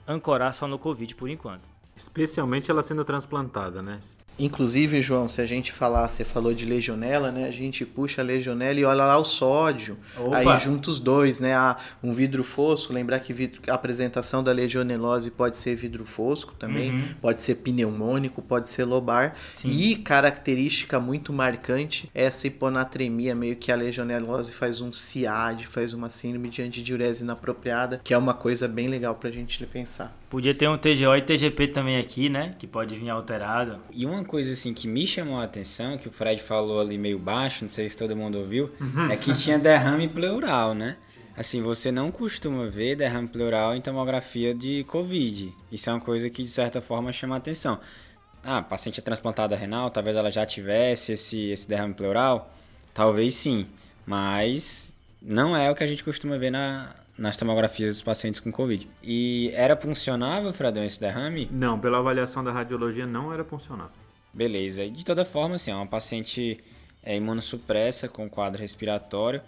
Speaker 2: ancorar só no Covid por enquanto.
Speaker 1: Especialmente ela sendo transplantada, né?
Speaker 4: Inclusive, João, se a gente falar, você falou de legionela, né? A gente puxa a legionela e olha lá o sódio.
Speaker 2: Opa.
Speaker 4: Aí junta os dois, né? Ah, um vidro fosco, lembrar que vidro- a apresentação da legionelose pode ser vidro fosco também, pode ser pneumônico, pode ser lobar.
Speaker 2: Sim.
Speaker 4: E característica muito marcante é essa hiponatremia, meio que a legionelose faz um CIAD, faz uma síndrome de antidiurese inapropriada, que é uma coisa bem legal pra gente pensar.
Speaker 2: Podia ter um TGO e TGP também aqui, né, que pode vir alterado.
Speaker 3: E uma coisa assim que me chamou a atenção, que o Fred falou ali meio baixo, não sei se todo mundo ouviu, é que tinha derrame pleural, né? Assim, você não costuma ver derrame pleural em tomografia de Covid. Isso é uma coisa que de certa forma chama a atenção. Ah, paciente é transplantada renal, talvez ela já tivesse esse, esse derrame pleural? Talvez sim, mas não é o que a gente costuma ver na, nas tomografias dos pacientes com Covid. E era funcionável, Fredão, esse derrame?
Speaker 1: Não, pela avaliação da radiologia não era funcional.
Speaker 3: Beleza. De toda forma, assim, é uma paciente é, imunossupressa com quadro respiratório.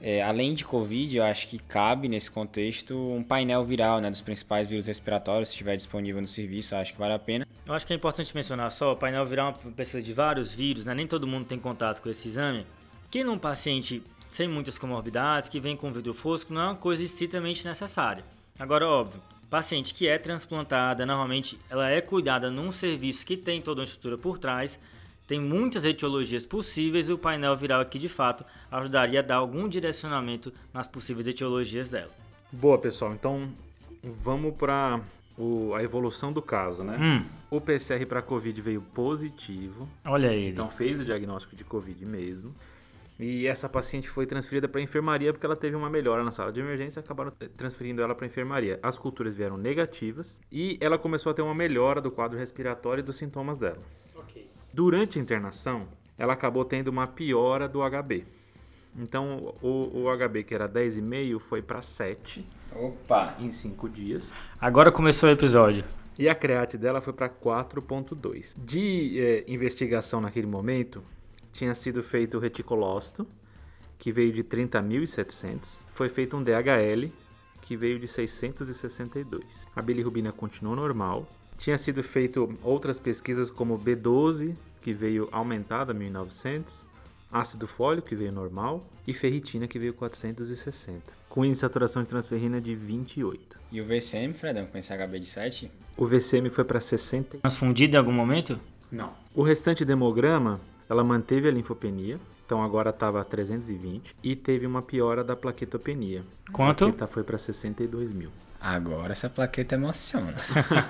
Speaker 3: É, além de Covid, eu acho que cabe nesse contexto um painel viral né, dos principais vírus respiratórios, se estiver disponível no serviço, acho que vale a pena.
Speaker 2: Eu acho que é importante mencionar só, o painel viral é uma pesquisa de vários vírus, né? Nem todo mundo tem contato com esse exame. Que num paciente sem muitas comorbidades, que vem com vidro fosco, não é uma coisa estritamente necessária. Agora, óbvio, paciente que é transplantada, normalmente ela é cuidada num serviço que tem toda uma estrutura por trás, tem muitas etiologias possíveis e o painel viral aqui de fato ajudaria a dar algum direcionamento nas possíveis etiologias dela.
Speaker 1: Boa, pessoal. Então, vamos para a evolução do caso, né?
Speaker 2: Hum,
Speaker 1: O PCR para Covid veio positivo.
Speaker 2: olha ele.
Speaker 1: Então, fez o diagnóstico de Covid mesmo. E essa paciente foi transferida para a enfermaria porque ela teve uma melhora na sala de emergência e acabaram transferindo ela para a enfermaria. As culturas vieram negativas e ela começou a ter uma melhora do quadro respiratório e dos sintomas dela. Durante a internação, ela acabou tendo uma piora do HB. Então, o, o HB, que era 10,5, foi para 7
Speaker 3: Opa!
Speaker 1: em 5 dias.
Speaker 2: Agora começou o episódio.
Speaker 1: E a create dela foi para 4.2. De eh, investigação naquele momento, tinha sido feito o reticulócito, que veio de 30.700. Foi feito um DHL, que veio de 662. A bilirrubina continuou normal. Tinha sido feito outras pesquisas como B12, que veio aumentada a 1900. Ácido fólico, que veio normal. E ferritina, que veio 460. com índice de saturação de transferrina de 28.
Speaker 3: E o VCM, Fredão, com esse HB de 7?
Speaker 1: O VCM foi para 60.
Speaker 2: Transfundido em algum momento?
Speaker 1: Não. O restante demograma, ela manteve a linfopenia, então agora estava 320 e teve uma piora da plaquetopenia.
Speaker 2: Quanto?
Speaker 1: A plaqueta foi para 62 mil.
Speaker 3: Agora essa plaqueta emociona.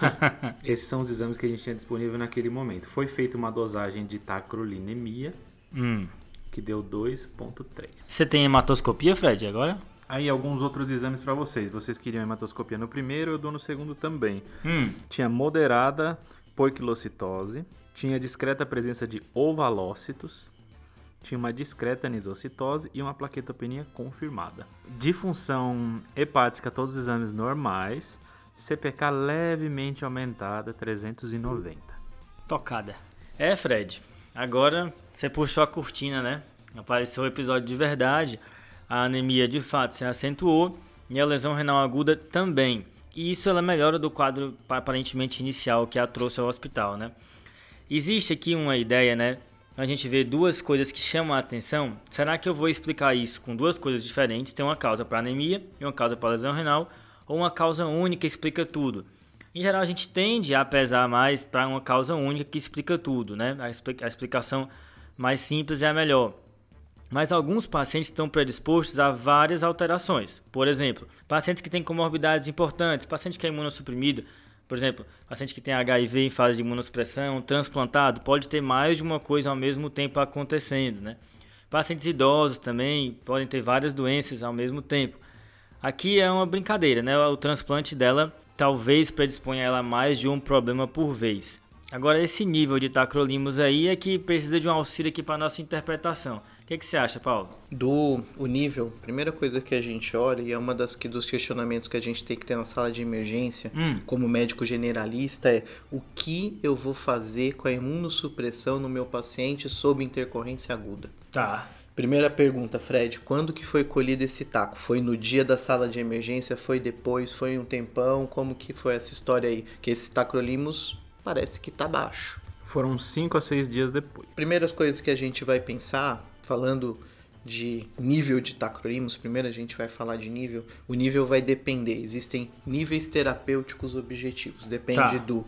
Speaker 3: <laughs>
Speaker 1: Esses são os exames que a gente tinha disponível naquele momento. Foi feita uma dosagem de tacrolinemia,
Speaker 2: Hum.
Speaker 1: que deu 2.3.
Speaker 2: Você tem hematoscopia, Fred, agora?
Speaker 1: Aí alguns outros exames para vocês. Vocês queriam hematoscopia no primeiro, eu dou no segundo também.
Speaker 2: Hum.
Speaker 1: Tinha moderada poiquilocitose, tinha discreta presença de ovalócitos, tinha uma discreta anisocitose e uma plaquetopenia confirmada. Disfunção hepática, todos os exames normais. CPK levemente aumentada, 390.
Speaker 2: Tocada. É, Fred. Agora você puxou a cortina, né? Apareceu o episódio de verdade. A anemia de fato se acentuou e a lesão renal aguda também. E isso ela melhora do quadro aparentemente inicial que a trouxe ao hospital, né? Existe aqui uma ideia, né? A gente vê duas coisas que chamam a atenção. Será que eu vou explicar isso com duas coisas diferentes? Tem uma causa para anemia e uma causa para lesão renal, ou uma causa única explica tudo? Em geral, a gente tende a pesar mais para uma causa única que explica tudo, né? A, expli- a explicação mais simples é a melhor. Mas alguns pacientes estão predispostos a várias alterações. Por exemplo, pacientes que têm comorbidades importantes, paciente que é imunossuprimido, por exemplo, paciente que tem HIV em fase de imunossupressão, transplantado, pode ter mais de uma coisa ao mesmo tempo acontecendo, né? Pacientes idosos também podem ter várias doenças ao mesmo tempo. Aqui é uma brincadeira, né? O transplante dela talvez predisponha ela a mais de um problema por vez. Agora, esse nível de tacrolimus aí é que precisa de um auxílio aqui para nossa interpretação. O que, que você acha, Paulo?
Speaker 4: Do o nível, primeira coisa que a gente olha, e é uma das que, dos questionamentos que a gente tem que ter na sala de emergência,
Speaker 2: Hum.
Speaker 4: como médico generalista, é o que eu vou fazer com a imunossupressão no meu paciente sob intercorrência aguda?
Speaker 2: Tá.
Speaker 4: Primeira pergunta, Fred, quando que foi colhido esse taco? Foi no dia da sala de emergência? Foi depois? Foi um tempão? Como que foi essa história aí? Que esse tacrolimus parece que tá baixo.
Speaker 1: Foram 5 a 6 dias depois.
Speaker 4: Primeiras coisas que a gente vai pensar, falando de nível de tacrolimus, primeiro a gente vai falar de nível. O nível vai depender, existem níveis terapêuticos objetivos, depende
Speaker 2: Tá.
Speaker 4: do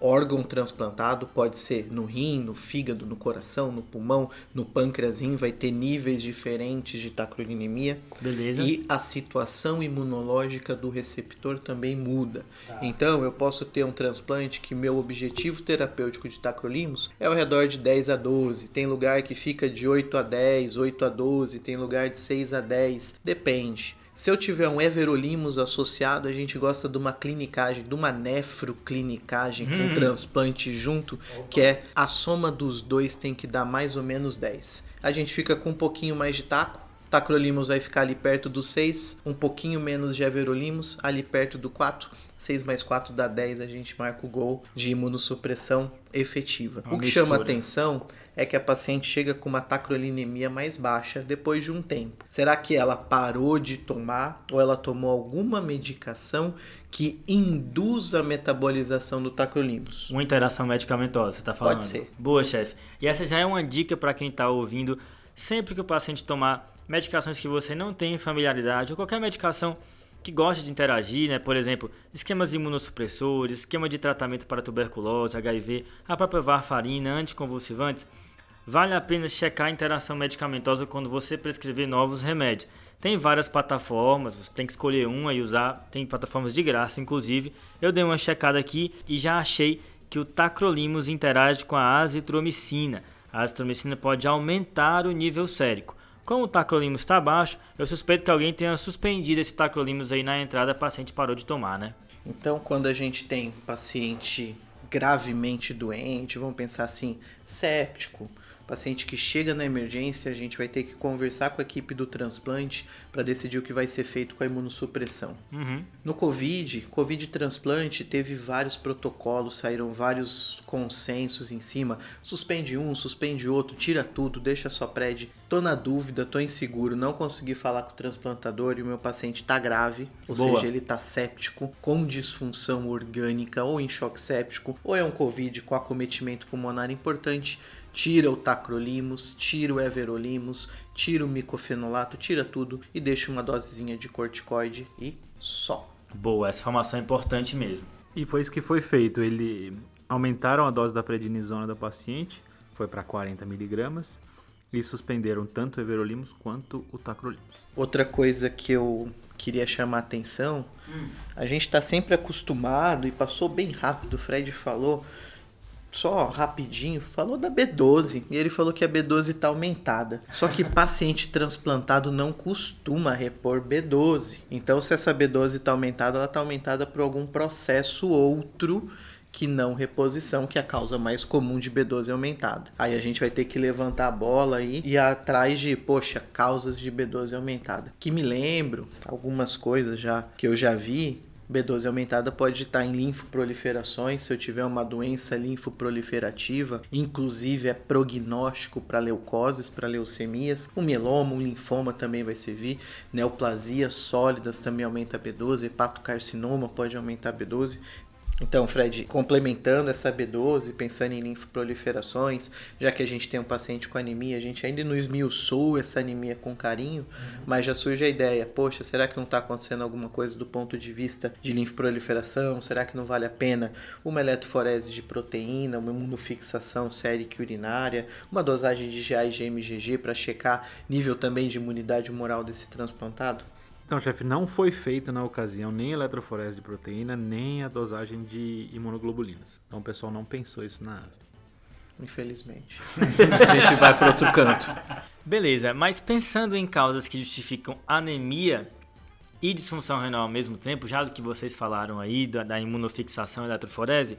Speaker 4: órgão transplantado, pode ser no rim, no fígado, no coração, no pulmão, no pâncreas, rim, vai ter níveis diferentes de tacrolinemia.
Speaker 2: Beleza.
Speaker 4: E a situação imunológica do receptor também muda. Então, eu posso ter um transplante que meu objetivo terapêutico de tacrolimus é ao redor de 10 a 12. Tem lugar que fica de 8 a 10, 8 a 12, tem lugar de 6 a 10. Depende. Se eu tiver um everolimus associado, a gente gosta de uma clinicagem, de uma nefroclinicagem com transplante junto, que é a soma dos dois tem que dar mais ou menos 10. A gente fica com um pouquinho mais de taco, Tacrolimus vai ficar ali perto do 6, um pouquinho menos de Everolimus, ali perto do 4. 6 mais 4 dá 10, a gente marca o gol de imunossupressão efetiva.
Speaker 2: Uma
Speaker 4: o que chama
Speaker 2: mistura.
Speaker 4: atenção é que a paciente chega com uma tacrolinemia mais baixa depois de um tempo. Será que ela parou de tomar ou ela tomou alguma medicação que induz a metabolização do tacrolimus?
Speaker 2: Uma interação medicamentosa, você tá falando?
Speaker 4: Pode ser.
Speaker 2: Boa, chefe. E essa já é uma dica para quem tá ouvindo. Sempre que o paciente tomar medicações que você não tem familiaridade, ou qualquer medicação que goste de interagir, né? Por exemplo, esquemas imunossupressores, esquema de tratamento para tuberculose, HIV, a própria varfarina, anticonvulsivantes, vale a pena checar a interação medicamentosa quando você prescrever novos remédios. Tem várias plataformas, você tem que escolher uma e usar, tem plataformas de graça, inclusive. Eu dei uma checada aqui e já achei que o tacrolimus interage com a azitromicina. A azitromicina pode aumentar o nível sérico. Como o tacrolimus está baixo, eu suspeito que alguém tenha suspendido esse tacrolimus aí na entrada, o paciente parou de tomar, né?
Speaker 4: Então, quando a gente tem paciente gravemente doente, vamos pensar assim, séptico, paciente que chega na emergência, a gente vai ter que conversar com a equipe do transplante para decidir o que vai ser feito com a imunossupressão.
Speaker 2: Uhum.
Speaker 4: No Covid, Covid transplante teve vários protocolos, saíram vários consensos em cima. Suspende um, suspende outro, tira tudo, deixa só pred. Tô na dúvida, tô inseguro, não consegui falar com o transplantador e o meu paciente tá grave, ou
Speaker 2: Boa.
Speaker 4: seja, ele tá séptico, com disfunção orgânica ou em choque séptico, ou é um Covid com acometimento pulmonar importante. Tira o tacrolimus, tira o everolimus, tira o micofenolato, tira tudo e deixa uma dosezinha de corticoide e só.
Speaker 2: Boa, essa informação é importante mesmo.
Speaker 1: E foi isso que foi feito. Ele aumentaram a dose da prednisona da paciente, foi para 40 miligramas, e suspenderam tanto o everolimus quanto o tacrolimus.
Speaker 4: Outra coisa que eu queria chamar a atenção, hum. a gente está sempre acostumado e passou bem rápido, o Fred falou só rapidinho, falou da B12 e ele falou que a B12 está aumentada. Só que paciente transplantado não costuma repor B12. Então, se essa B12 está aumentada, ela está aumentada por algum processo outro que não reposição, que é a causa mais comum de B12 aumentada. Aí a gente vai ter que levantar a bola aí e ir atrás de, poxa, causas de B12 aumentada. Que me lembro, algumas coisas já que eu já vi, B12 aumentada pode estar em linfoproliferações, se eu tiver uma doença linfoproliferativa, inclusive é prognóstico para leucoses, para leucemias, o mieloma, o linfoma também vai servir, neoplasias sólidas também aumenta B12, hepatocarcinoma pode aumentar B12, então, Fred, complementando essa B12, pensando em linfoproliferações, já que a gente tem um paciente com anemia, a gente ainda não esmiuçou essa anemia com carinho, uhum. mas já surge a ideia, poxa, será que não está acontecendo alguma coisa do ponto de vista de linfoproliferação? Será que não vale a pena uma eletroforese de proteína, uma imunofixação sérica urinária, uma dosagem de GA e GMGG para checar nível também de imunidade moral desse transplantado?
Speaker 1: Então, chefe, não foi feito na ocasião nem eletroforese de proteína, nem a dosagem de imunoglobulinas. Então o pessoal não pensou isso na área.
Speaker 4: Infelizmente. <laughs> <laughs> a gente vai para outro canto.
Speaker 2: Beleza, mas pensando em causas que justificam anemia e disfunção renal ao mesmo tempo, já do que vocês falaram aí da, da imunofixação e eletroforese,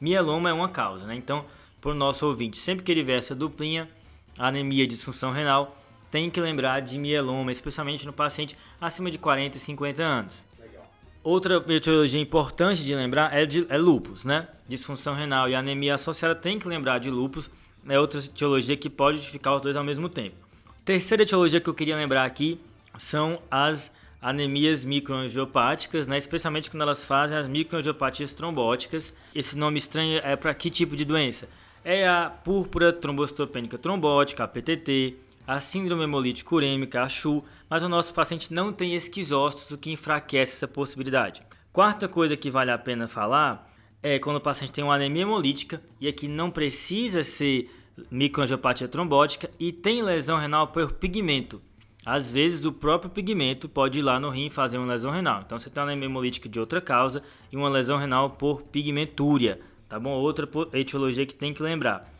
Speaker 2: mieloma é uma causa, né? Então, por nosso ouvinte, sempre que ele vê essa duplinha, anemia e disfunção renal, tem que lembrar de mieloma, especialmente no paciente acima de 40 e 50 anos. Legal. Outra etiologia importante de lembrar é, de, é lupus, né? Disfunção renal e anemia associada tem que lembrar de lupus. É outra etiologia que pode justificar os dois ao mesmo tempo. Terceira etiologia que eu queria lembrar aqui são as anemias microangiopáticas, né? especialmente quando elas fazem as microangiopatias trombóticas. Esse nome estranho é para que tipo de doença? É a púrpura trombocitopênica trombótica, a PTT, a síndrome hemolítica urêmica, a CHU, mas o nosso paciente não tem esquizócitos, o que enfraquece essa possibilidade. Quarta coisa que vale a pena falar é quando o paciente tem uma anemia hemolítica e aqui não precisa ser microangiopatia trombótica e tem lesão renal por pigmento. Às vezes o próprio pigmento pode ir lá no rim fazer uma lesão renal. Então você tem uma anemia hemolítica de outra causa e uma lesão renal por pigmentúria, tá bom? Outra etiologia que tem que lembrar.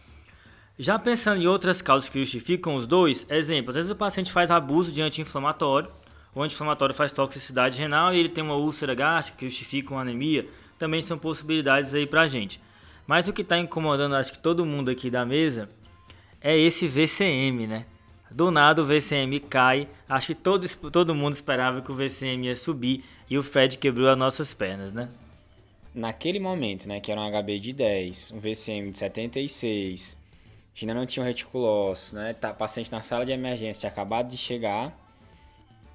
Speaker 2: Já pensando em outras causas que justificam os dois, exemplo, às vezes o paciente faz abuso de anti-inflamatório, o anti-inflamatório faz toxicidade renal e ele tem uma úlcera gástrica que justifica uma anemia, também são possibilidades aí pra gente. Mas o que está incomodando, acho que todo mundo aqui da mesa, é esse VCM, né? Do nada o VCM cai, acho que todo, todo mundo esperava que o VCM ia subir e o Fed quebrou as nossas pernas, né?
Speaker 3: Naquele momento, né, que era um HB de 10, um VCM de 76, ainda não tinha um reticulócito, né? Tá, paciente na sala de emergência tinha acabado de chegar,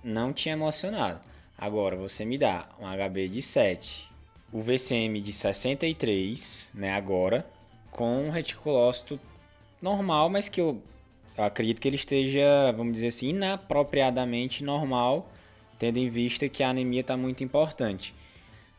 Speaker 3: não tinha emocionado. Agora, você me dá um HB de 7, o VCM de 63, né, agora, com um reticulócito normal, mas que eu, eu acredito que ele esteja, vamos dizer assim, inapropriadamente normal, tendo em vista que a anemia está muito importante.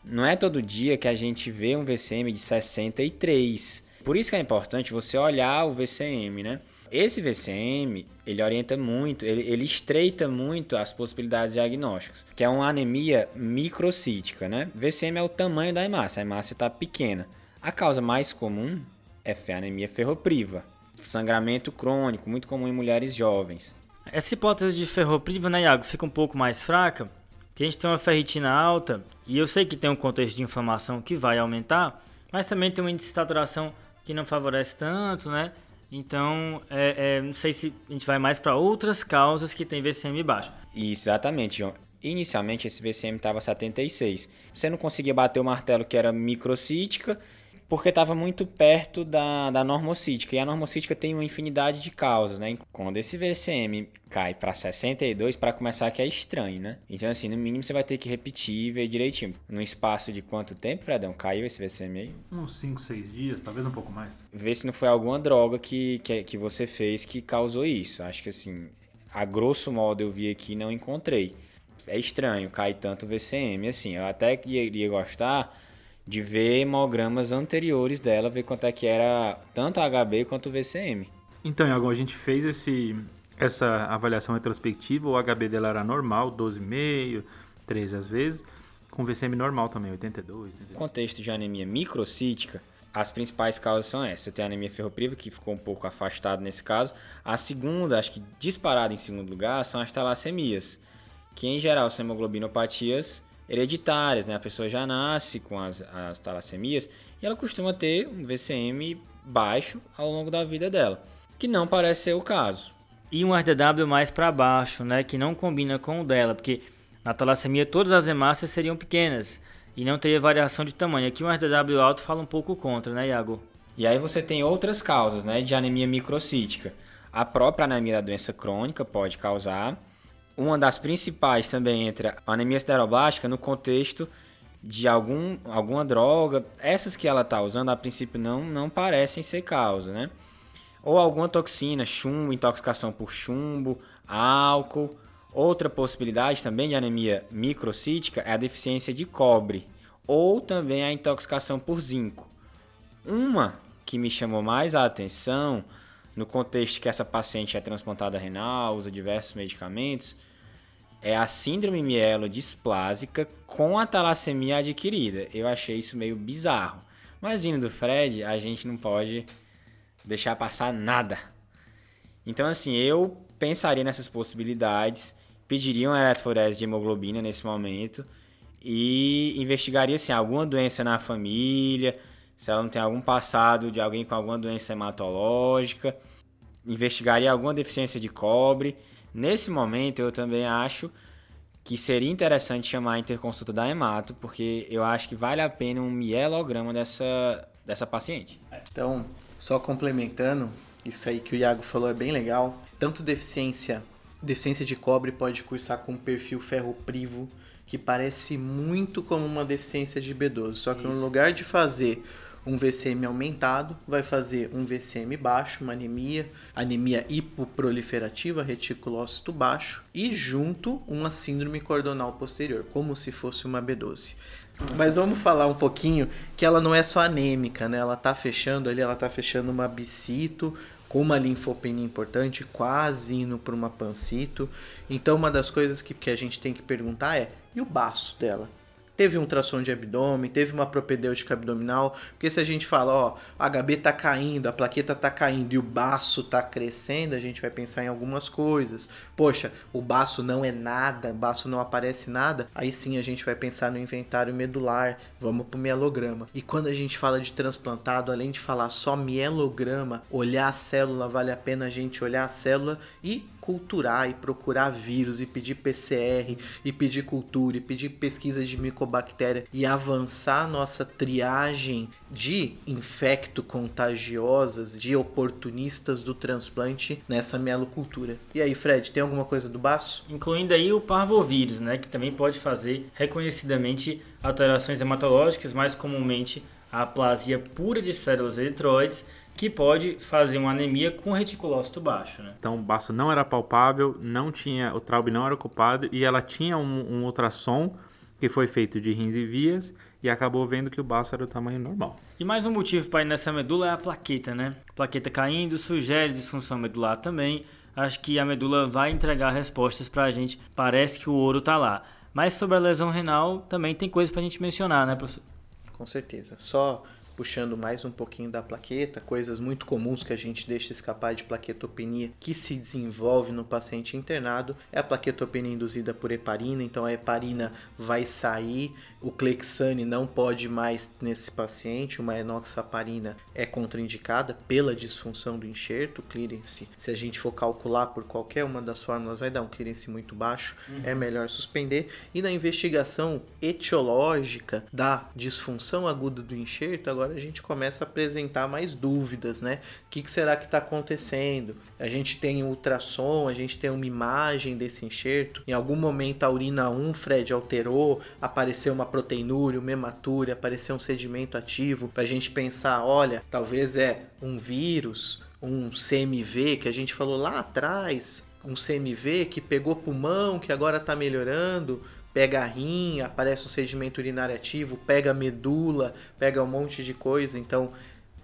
Speaker 3: Não é todo dia que a gente vê um VCM de 63, por isso que é importante você olhar o VCM, né? Esse VCM, ele orienta muito, ele, ele, estreita muito as possibilidades diagnósticas, que é uma anemia microcítica, né? VCM é o tamanho da hemácia, a hemácia está pequena. A causa mais comum é a anemia ferropriva, sangramento crônico, muito comum em mulheres jovens.
Speaker 2: Essa hipótese de ferropriva, né, Iago, fica um pouco mais fraca, que a gente tem uma ferritina alta, e eu sei que tem um contexto de inflamação que vai aumentar, mas também tem um índice de saturação que não favorece tanto, né? Então, é, é, não sei se a gente vai mais para outras causas que tem VCM baixo.
Speaker 3: Exatamente, João. Inicialmente esse VCM estava 76. Você não conseguia bater o martelo que era microcítica, porque estava muito perto da, da normocítica. E a normocítica tem uma infinidade de causas, né? Quando esse VCM cai para 62, para começar que é estranho, né? Então, assim, no mínimo você vai ter que repetir e ver direitinho. No espaço de quanto tempo, Fredão, caiu esse VCM aí?
Speaker 1: Uns 5, 6 dias, talvez um pouco mais.
Speaker 3: Ver se não foi alguma droga que, que, que você fez que causou isso. Acho que, assim, a grosso modo eu vi aqui não encontrei. É estranho, cai tanto VCM, assim. Eu até iria gostar de ver hemogramas anteriores dela, ver quanto é que era tanto a HB quanto o VCM.
Speaker 1: Então, Iago, a gente fez esse, essa avaliação retrospectiva, o HB dela era normal, 12,5, 13 às vezes, com VCM normal também, 82.
Speaker 3: No contexto de anemia microcítica, as principais causas são essas. Você tem a anemia ferropriva, que ficou um pouco afastado nesse caso. A segunda, acho que disparada em segundo lugar, são as talassemias, que em geral são hemoglobinopatias hereditárias, né? A pessoa já nasce com as, as talassemias e ela costuma ter um VCM baixo ao longo da vida dela, que não parece ser o caso.
Speaker 2: E um RDW mais para baixo, né? Que não combina com o dela, porque na talassemia todas as hemácias seriam pequenas e não teria variação de tamanho. Aqui um RDW alto fala um pouco contra, né, Iago?
Speaker 3: E aí você tem outras causas, né, de anemia microcítica. A própria anemia da doença crônica pode causar, uma das principais também entra a anemia sideroblástica no contexto de algum, alguma droga. Essas que ela está usando, a princípio, não, não parecem ser causa, né? Ou alguma toxina, chumbo, intoxicação por chumbo, álcool. Outra possibilidade também de anemia microcítica é a deficiência de cobre, ou também a intoxicação por zinco. Uma que me chamou mais a atenção, no contexto que essa paciente é transplantada renal, usa diversos medicamentos, é a síndrome mielodisplásica com a talassemia adquirida. Eu achei isso meio bizarro. Mas vindo do Fred, a gente não pode deixar passar nada. Então, assim, eu pensaria nessas possibilidades, pediria uma eletroforese de hemoglobina nesse momento e investigaria assim, alguma doença na família, se ela não tem algum passado de alguém com alguma doença hematológica, investigaria alguma deficiência de cobre Nesse momento, eu também acho que seria interessante chamar a interconsulta da hemato, porque eu acho que vale a pena um mielograma dessa, dessa paciente.
Speaker 4: Então, só complementando, isso aí que o Iago falou é bem legal. Tanto deficiência, deficiência de cobre pode cursar com perfil ferroprivo, que parece muito como uma deficiência de B12, só que isso. no lugar de fazer um VCM aumentado vai fazer um VCM baixo, uma anemia, anemia hipoproliferativa, reticulócito baixo, e junto uma síndrome cordonal posterior, como se fosse uma B12. Mas vamos falar um pouquinho que ela não é só anêmica, né? Ela tá fechando ali, ela tá fechando uma bicito com uma linfopenia importante, quase indo para uma pancito. Então uma das coisas que, que a gente tem que perguntar é, e o baço dela? Teve um ultrassom de abdômen, teve uma propedêutica abdominal, porque se a gente fala, ó, a HB tá caindo, a plaqueta tá caindo e o baço tá crescendo, a gente vai pensar em algumas coisas. Poxa, o baço não é nada, o baço não aparece nada, aí sim a gente vai pensar no inventário medular, vamos pro mielograma. E quando a gente fala de transplantado, além de falar só mielograma, olhar a célula, vale a pena a gente olhar a célula e culturar e procurar vírus e pedir PCR e pedir cultura e pedir pesquisa de micobactéria e avançar nossa triagem de infecto contagiosas, de oportunistas do transplante nessa mielocultura. E aí, Fred, tem alguma coisa do baço?
Speaker 2: Incluindo aí o parvovírus, né, que também pode fazer reconhecidamente alterações hematológicas, mais comumente a aplasia pura de células eritroides que pode fazer uma anemia com reticulócito baixo. Né?
Speaker 1: Então o baço não era palpável, não tinha o traube não era ocupado e ela tinha um, um ultrassom que foi feito de rins e vias e acabou vendo que o baço era do tamanho normal.
Speaker 2: E mais um motivo para ir nessa medula é a plaqueta, né? plaqueta caindo sugere disfunção medular também. Acho que a medula vai entregar respostas para a gente. Parece que o ouro está lá. Mas sobre a lesão renal também tem coisa para a gente mencionar, né, professor?
Speaker 4: Com certeza. Só puxando mais um pouquinho da plaqueta, coisas muito comuns que a gente deixa escapar de plaquetopenia que se desenvolve no paciente internado. É a plaquetopenia induzida por heparina, então a heparina vai sair, o Clexane não pode mais nesse paciente, uma enoxaparina é contraindicada pela disfunção do enxerto, clearance, se a gente for calcular por qualquer uma das fórmulas vai dar um clearance muito baixo, uhum. é melhor suspender. E na investigação etiológica da disfunção aguda do enxerto, agora agora a gente começa a apresentar mais dúvidas, né? O que, que será que está acontecendo? A gente tem um ultrassom, a gente tem uma imagem desse enxerto. Em algum momento a urina 1, Fred, alterou, apareceu uma proteinúria, uma hematúria, apareceu um sedimento ativo, para a gente pensar, olha, talvez é um vírus, um CMV que a gente falou lá atrás, um CMV que pegou pulmão, que agora está melhorando, pega a rim, aparece o sedimento urinário ativo, pega medula, pega um monte de coisa. Então,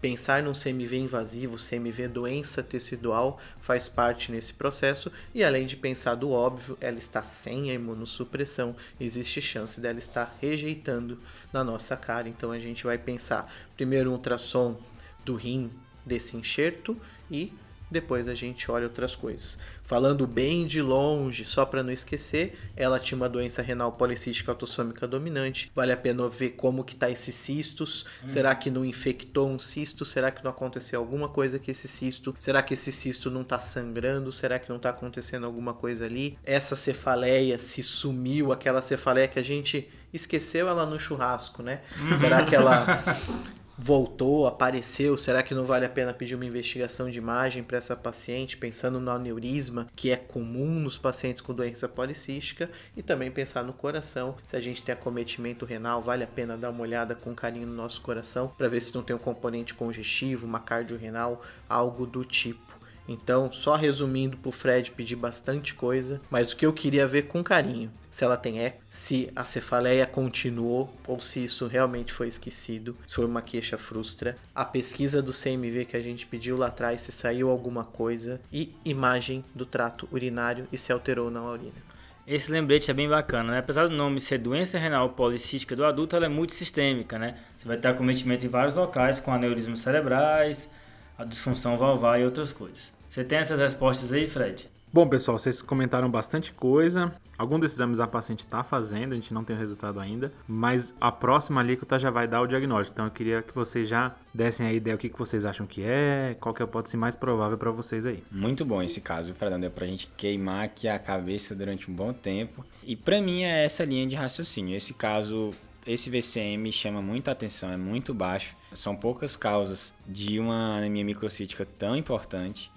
Speaker 4: pensar num CMV invasivo, CMV doença tecidual, faz parte nesse processo. E além de pensar do óbvio, ela está sem a imunossupressão, existe chance dela estar rejeitando na nossa cara. Então, a gente vai pensar primeiro um ultrassom do rim desse enxerto e depois a gente olha outras coisas. Falando bem de longe, só para não esquecer, ela tinha uma doença renal policística autossômica dominante. Vale a pena ver como que tá esses cistos. Hum. Será que não infectou um cisto? Será que não aconteceu alguma coisa com esse cisto? Será que esse cisto não tá sangrando? Será que não tá acontecendo alguma coisa ali? Essa cefaleia se sumiu, aquela cefaleia que a gente esqueceu ela no churrasco, né? Uhum. Será que ela <laughs> voltou, apareceu? Será que não vale a pena pedir uma investigação de imagem para essa paciente, pensando no aneurisma, que é comum nos pacientes com doença policística, e também pensar no coração. Se a gente tem acometimento renal, vale a pena dar uma olhada com carinho no nosso coração para ver se não tem um componente congestivo, uma cardiorrenal, algo do tipo. Então, só resumindo pro Fred pedir bastante coisa, mas o que eu queria ver com carinho, se ela tem eco, se a cefaleia continuou ou se isso realmente foi esquecido, se foi uma queixa frustra, a pesquisa do CMV que a gente pediu lá atrás, se saiu alguma coisa e imagem do trato urinário e se alterou na urina.
Speaker 2: Esse lembrete é bem bacana, né? Apesar do nome ser doença renal policística do adulto, ela é muito sistêmica, né? Você vai ter acometimento em vários locais com aneurismos cerebrais, a disfunção valvar e outras coisas. Você tem essas respostas aí, Fred?
Speaker 1: Bom, pessoal, vocês comentaram bastante coisa. Algum desses exames a paciente está fazendo, a gente não tem o resultado ainda, mas a próxima alíquota já vai dar o diagnóstico. Então eu queria que vocês já dessem a ideia o que, que vocês acham que é, qual que é a hipótese mais provável para vocês aí.
Speaker 3: Muito bom esse caso, Fernando, é pra gente queimar aqui a cabeça durante um bom tempo. E para mim é essa linha de raciocínio. Esse caso esse VCM chama muita atenção, é muito baixo. São poucas causas de uma anemia microcítica tão importante.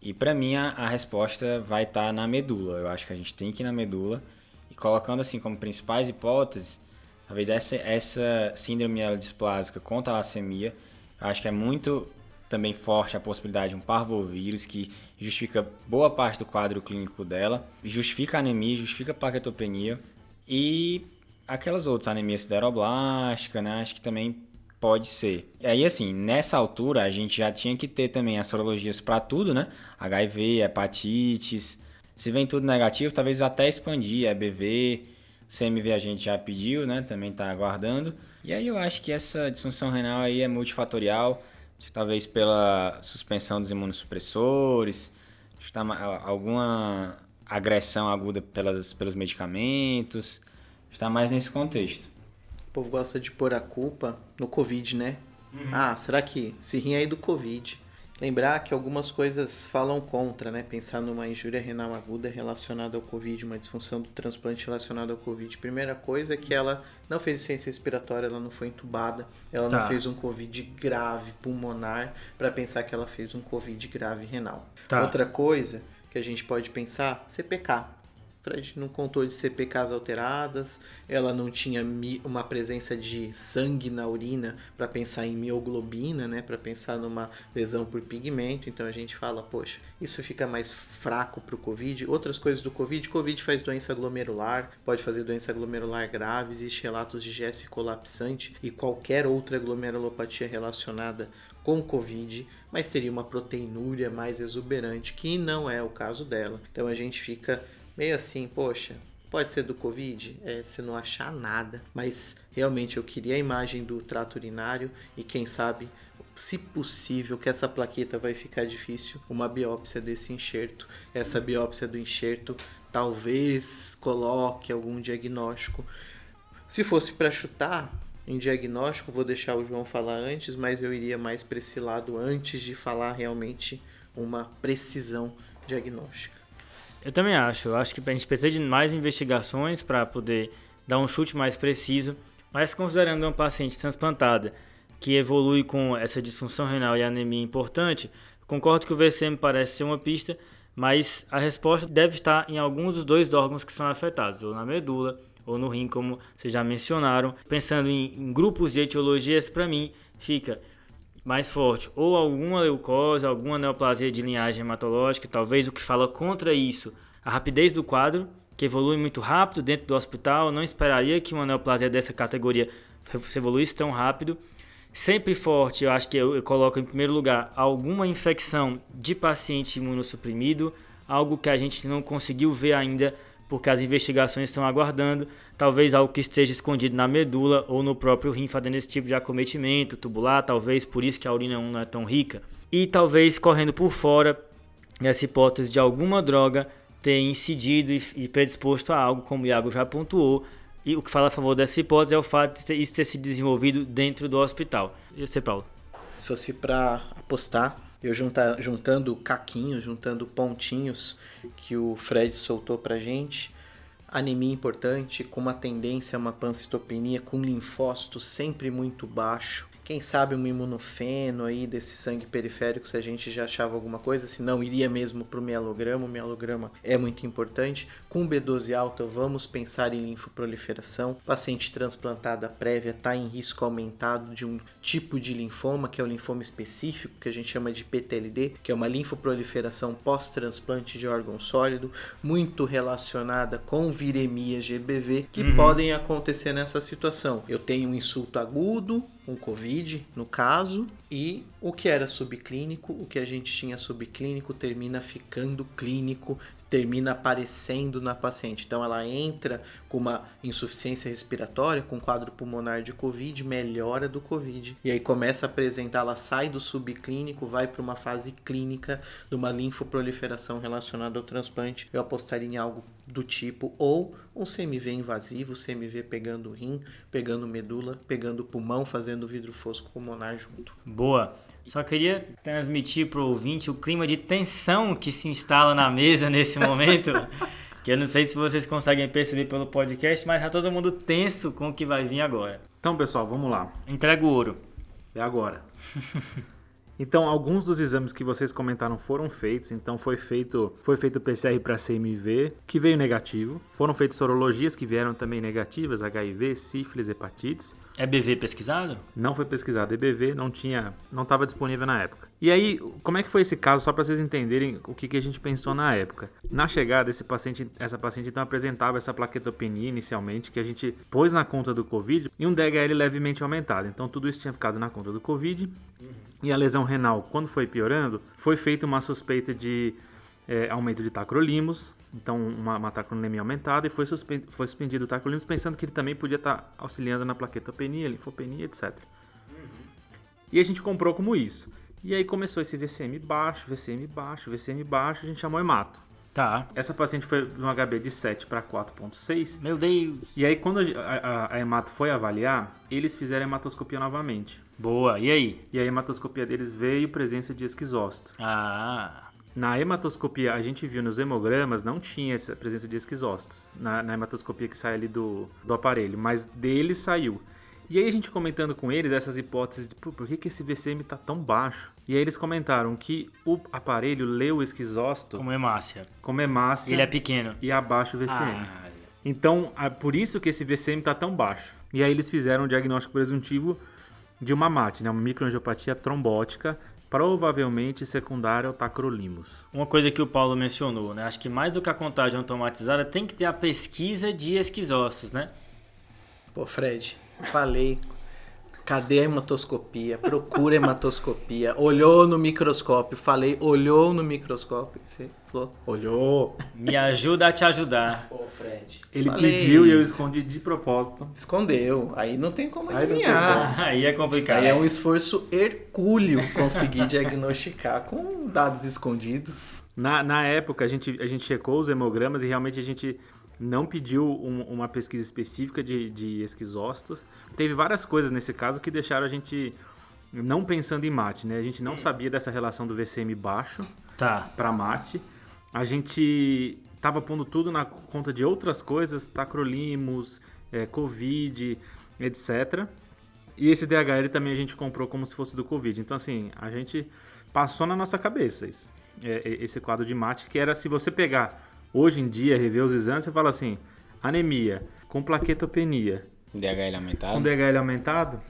Speaker 3: E para mim a, a, resposta vai estar tá na medula. Eu acho que a gente tem que ir na medula e colocando assim como principais hipóteses, talvez essa, essa síndrome mielodisplásica com talassemia, eu acho que é muito também forte a possibilidade de um parvovírus que justifica boa parte do quadro clínico dela, justifica anemia, justifica plaquetopenia e aquelas outras anemia sideroblástica, né? Acho que também Pode ser. E aí, assim, nessa altura a gente já tinha que ter também as sorologias para tudo, né? HIV, hepatites. Se vem tudo negativo, talvez até expandir. EBV, CMV a gente já pediu, né? Também está aguardando. E aí eu acho que essa disfunção renal aí é multifatorial. Talvez pela suspensão dos imunossupressores, tá alguma agressão aguda pelas, pelos medicamentos. Está mais nesse contexto
Speaker 4: povo gosta de pôr a culpa no Covid, né? Uhum. Ah, será que se rim aí do Covid? Lembrar que algumas coisas falam contra, né? Pensar numa injúria renal aguda relacionada ao Covid, uma disfunção do transplante relacionada ao Covid. Primeira coisa é que ela não fez ciência respiratória, ela não foi entubada, ela tá. não fez um Covid grave pulmonar para pensar que ela fez um Covid grave renal. Tá. Outra coisa que a gente pode pensar, CPK. Fred não contou de CPKs alteradas, ela não tinha uma presença de sangue na urina para pensar em mioglobina, né, para pensar numa lesão por pigmento. Então a gente fala, poxa, isso fica mais fraco para o COVID. Outras coisas do COVID, COVID faz doença glomerular, pode fazer doença glomerular grave, existe relatos de GS colapsante e qualquer outra glomerulopatia relacionada com Covid, mas teria uma proteinúria mais exuberante, que não é o caso dela. Então a gente fica meio assim, poxa, pode ser do Covid, é, se não achar nada, mas realmente eu queria a imagem do trato urinário e quem sabe, se possível, que essa plaqueta vai ficar difícil, uma biópsia desse enxerto. Essa biópsia do enxerto talvez coloque algum diagnóstico. Se fosse para chutar, em diagnóstico, vou deixar o João falar antes, mas eu iria mais para esse lado antes de falar realmente uma precisão diagnóstica.
Speaker 2: Eu também acho. Eu acho que a gente precisa de mais investigações para poder dar um chute mais preciso. Mas considerando uma paciente transplantada que evolui com essa disfunção renal e anemia importante, concordo que o VCM parece ser uma pista, mas a resposta deve estar em alguns dos dois órgãos que são afetados, ou na medula ou no rim, como vocês já mencionaram. Pensando em, em grupos de etiologias, para mim fica mais forte ou alguma leucose, alguma neoplasia de linhagem hematológica, talvez o que fala contra isso, a rapidez do quadro, que evolui muito rápido dentro do hospital, não esperaria que uma neoplasia dessa categoria evoluísse tão rápido. Sempre forte, eu acho que eu, eu coloco em primeiro lugar alguma infecção de paciente imunossuprimido, algo que a gente não conseguiu ver ainda porque as investigações estão aguardando, talvez algo que esteja escondido na medula ou no próprio rim fazendo esse tipo de acometimento tubular, talvez por isso que a urina 1 não é tão rica. E talvez correndo por fora essa hipótese de alguma droga ter incidido e predisposto a algo, como o Iago já pontuou, e o que fala a favor dessa hipótese é o fato de isso ter se desenvolvido dentro do hospital. E você, Paulo?
Speaker 4: Se fosse para apostar, eu juntar, juntando caquinhos, juntando pontinhos que o Fred soltou pra gente. Anemia importante, com uma tendência a uma pancitopenia, com linfócito sempre muito baixo quem sabe um imunofeno aí desse sangue periférico se a gente já achava alguma coisa, se não iria mesmo para o mielograma, o mielograma é muito importante. Com B12 alta, vamos pensar em linfoproliferação. Paciente transplantada prévia está em risco aumentado de um tipo de linfoma, que é o linfoma específico, que a gente chama de PTLD, que é uma linfoproliferação pós-transplante de órgão sólido, muito relacionada com viremia GBV, que uhum. podem acontecer nessa situação. Eu tenho um insulto agudo, um Covid, no caso, e o que era subclínico, o que a gente tinha subclínico termina ficando clínico, termina aparecendo na paciente. Então ela entra com uma insuficiência respiratória, com quadro pulmonar de Covid, melhora do Covid. E aí começa a apresentar, ela sai do subclínico, vai para uma fase clínica de uma linfoproliferação relacionada ao transplante. Eu apostaria em algo do tipo ou um CMV invasivo, CMV pegando rim, pegando medula, pegando pulmão, fazendo vidro fosco pulmonar junto.
Speaker 2: Boa. Só queria transmitir para o ouvinte o clima de tensão que se instala na mesa nesse <laughs> momento. que eu não sei se vocês conseguem perceber pelo podcast, mas tá todo mundo tenso com o que vai vir agora.
Speaker 1: Então, pessoal, vamos lá.
Speaker 2: Entrega o ouro.
Speaker 1: É agora. <laughs> Então, alguns dos exames que vocês comentaram foram feitos. Então, foi feito foi feito PCR para CMV, que veio negativo. Foram feitas sorologias que vieram também negativas, HIV, sífilis, hepatites.
Speaker 2: EBV pesquisado?
Speaker 1: Não foi pesquisado. EBV não tinha, não estava disponível na época. E aí, como é que foi esse caso? Só para vocês entenderem o que, que a gente pensou na época. Na chegada, esse paciente, essa paciente então apresentava essa plaquetopenia inicialmente, que a gente pôs na conta do COVID, e um DHL levemente aumentado. Então, tudo isso tinha ficado na conta do COVID. E a lesão renal, quando foi piorando, foi feita uma suspeita de é, aumento de tacrolimus, então uma, uma tacronemia aumentada e foi, foi suspendido o tacrolimus pensando que ele também podia estar tá auxiliando na plaquetopenia, linfopenia, etc. Uhum. E a gente comprou como isso. E aí começou esse VCM baixo, VCM baixo, VCM baixo, a gente chamou hemato.
Speaker 2: Tá.
Speaker 1: Essa paciente foi de um HB de 7 para 4.6.
Speaker 2: Meu Deus!
Speaker 1: E aí quando a, a, a, hemato foi avaliar, eles fizeram a hematoscopia novamente.
Speaker 2: Boa, e aí?
Speaker 1: E a hematoscopia deles veio presença de esquizócito.
Speaker 2: Ah...
Speaker 1: Na hematoscopia, a gente viu nos hemogramas, não tinha essa presença de esquizócitos na, na hematoscopia que sai ali do, do aparelho, mas dele saiu. E aí a gente comentando com eles essas hipóteses de por, por que, que esse VCM está tão baixo. E aí eles comentaram que o aparelho leu o esquizócito
Speaker 2: como hemácia.
Speaker 1: Como hemácia.
Speaker 2: Ele é pequeno.
Speaker 1: E abaixo o VCM. Ah. Então, por isso que esse VCM está tão baixo. E aí eles fizeram um diagnóstico presuntivo de uma MAT, né, uma microangiopatia trombótica provavelmente secundária ao tacrolimus.
Speaker 2: Uma coisa que o Paulo mencionou, né? Acho que mais do que a contagem automatizada tem que ter a pesquisa de esquizócitos, né?
Speaker 4: Pô, Fred, falei. Cadê a hematoscopia? Procura hematoscopia. Olhou no microscópio. Falei, olhou no microscópio. Você falou, olhou.
Speaker 2: Me ajuda a te ajudar.
Speaker 4: Pô, Fred.
Speaker 1: Ele falei. pediu e eu escondi de propósito.
Speaker 4: Escondeu. Aí não tem como adivinhar.
Speaker 2: Aí, <laughs> Aí é complicado.
Speaker 4: Aí é um esforço hercúleo conseguir <laughs> diagnosticar com dados escondidos.
Speaker 1: Na, na época, a gente, a gente checou os hemogramas e realmente a gente não pediu um, uma pesquisa específica de, de esquizócitos. Teve várias coisas nesse caso que deixaram a gente não pensando em mate, né? A gente não sabia dessa relação do VCM baixo
Speaker 2: tá.
Speaker 1: para mate. A gente estava pondo tudo na conta de outras coisas, tacrolimus, é, covid, etc. E esse DHL também a gente comprou como se fosse do Covid. Então, assim, a gente passou na nossa cabeça isso. É, é, esse quadro de mate, que era se você pegar hoje em dia, rever os exames, você fala assim: anemia com plaquetopenia.
Speaker 3: DHL aumentado?
Speaker 1: Com DHL aumentado,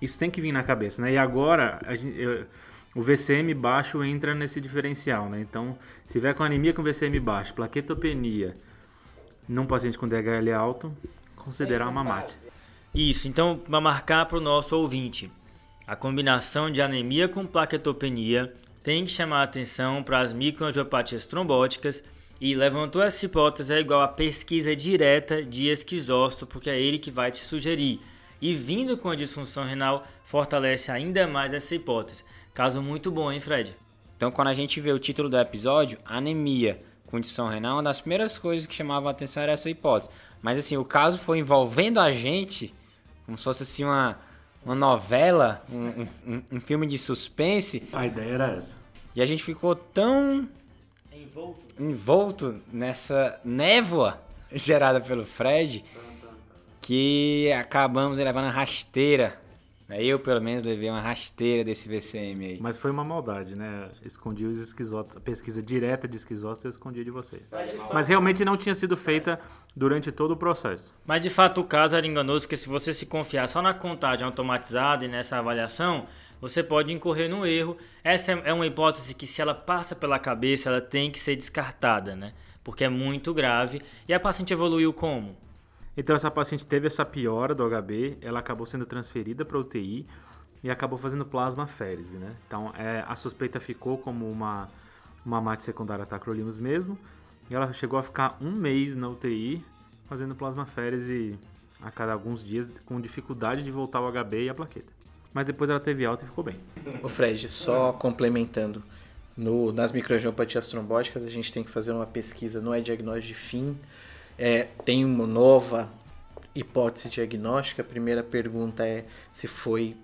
Speaker 1: isso tem que vir na cabeça, né? E agora, gente, eu, o VCM baixo entra nesse diferencial, né? Então, se tiver com anemia com VCM baixo, plaquetopenia, num paciente com DHL alto, considerar uma mate.
Speaker 2: Isso, então, para marcar para o nosso ouvinte, a combinação de anemia com plaquetopenia tem que chamar a atenção para as microangiopatias trombóticas e levantou essa hipótese é igual a pesquisa direta de esquizóstomo, porque é ele que vai te sugerir. E vindo com a disfunção renal, fortalece ainda mais essa hipótese. Caso muito bom, hein, Fred?
Speaker 3: Então, quando a gente vê o título do episódio, anemia com disfunção renal, uma das primeiras coisas que chamavam a atenção era essa hipótese. Mas assim, o caso foi envolvendo a gente, como se fosse assim uma, uma novela, um, um, um filme de suspense.
Speaker 1: A ideia era essa.
Speaker 3: E a gente ficou tão
Speaker 2: envolto,
Speaker 3: envolto nessa névoa gerada pelo Fred que acabamos levando a rasteira eu, pelo menos, levei uma rasteira desse VCM aí.
Speaker 1: Mas foi uma maldade, né? Escondi os esquizotos, a pesquisa direta de esquizotos eu escondi de vocês. Mas, de Mas realmente não tinha sido feita durante todo o processo.
Speaker 2: Mas de fato o caso era enganoso, porque se você se confiar só na contagem automatizada e nessa avaliação, você pode incorrer no erro. Essa é uma hipótese que, se ela passa pela cabeça, ela tem que ser descartada, né? Porque é muito grave. E a paciente evoluiu como?
Speaker 1: Então essa paciente teve essa piora do HB, ela acabou sendo transferida para UTI e acabou fazendo plasmaférese, né? Então é, a suspeita ficou como uma, uma mate secundária tacrolimus mesmo, e ela chegou a ficar um mês na UTI fazendo plasmaférese a cada alguns dias com dificuldade de voltar ao HB e a plaqueta. Mas depois ela teve alta e ficou bem.
Speaker 4: O Fred, só complementando, no, nas microangiopatias trombóticas a gente tem que fazer uma pesquisa, não é diagnóstico de fim, é, tem uma nova hipótese diagnóstica. A primeira pergunta é se foi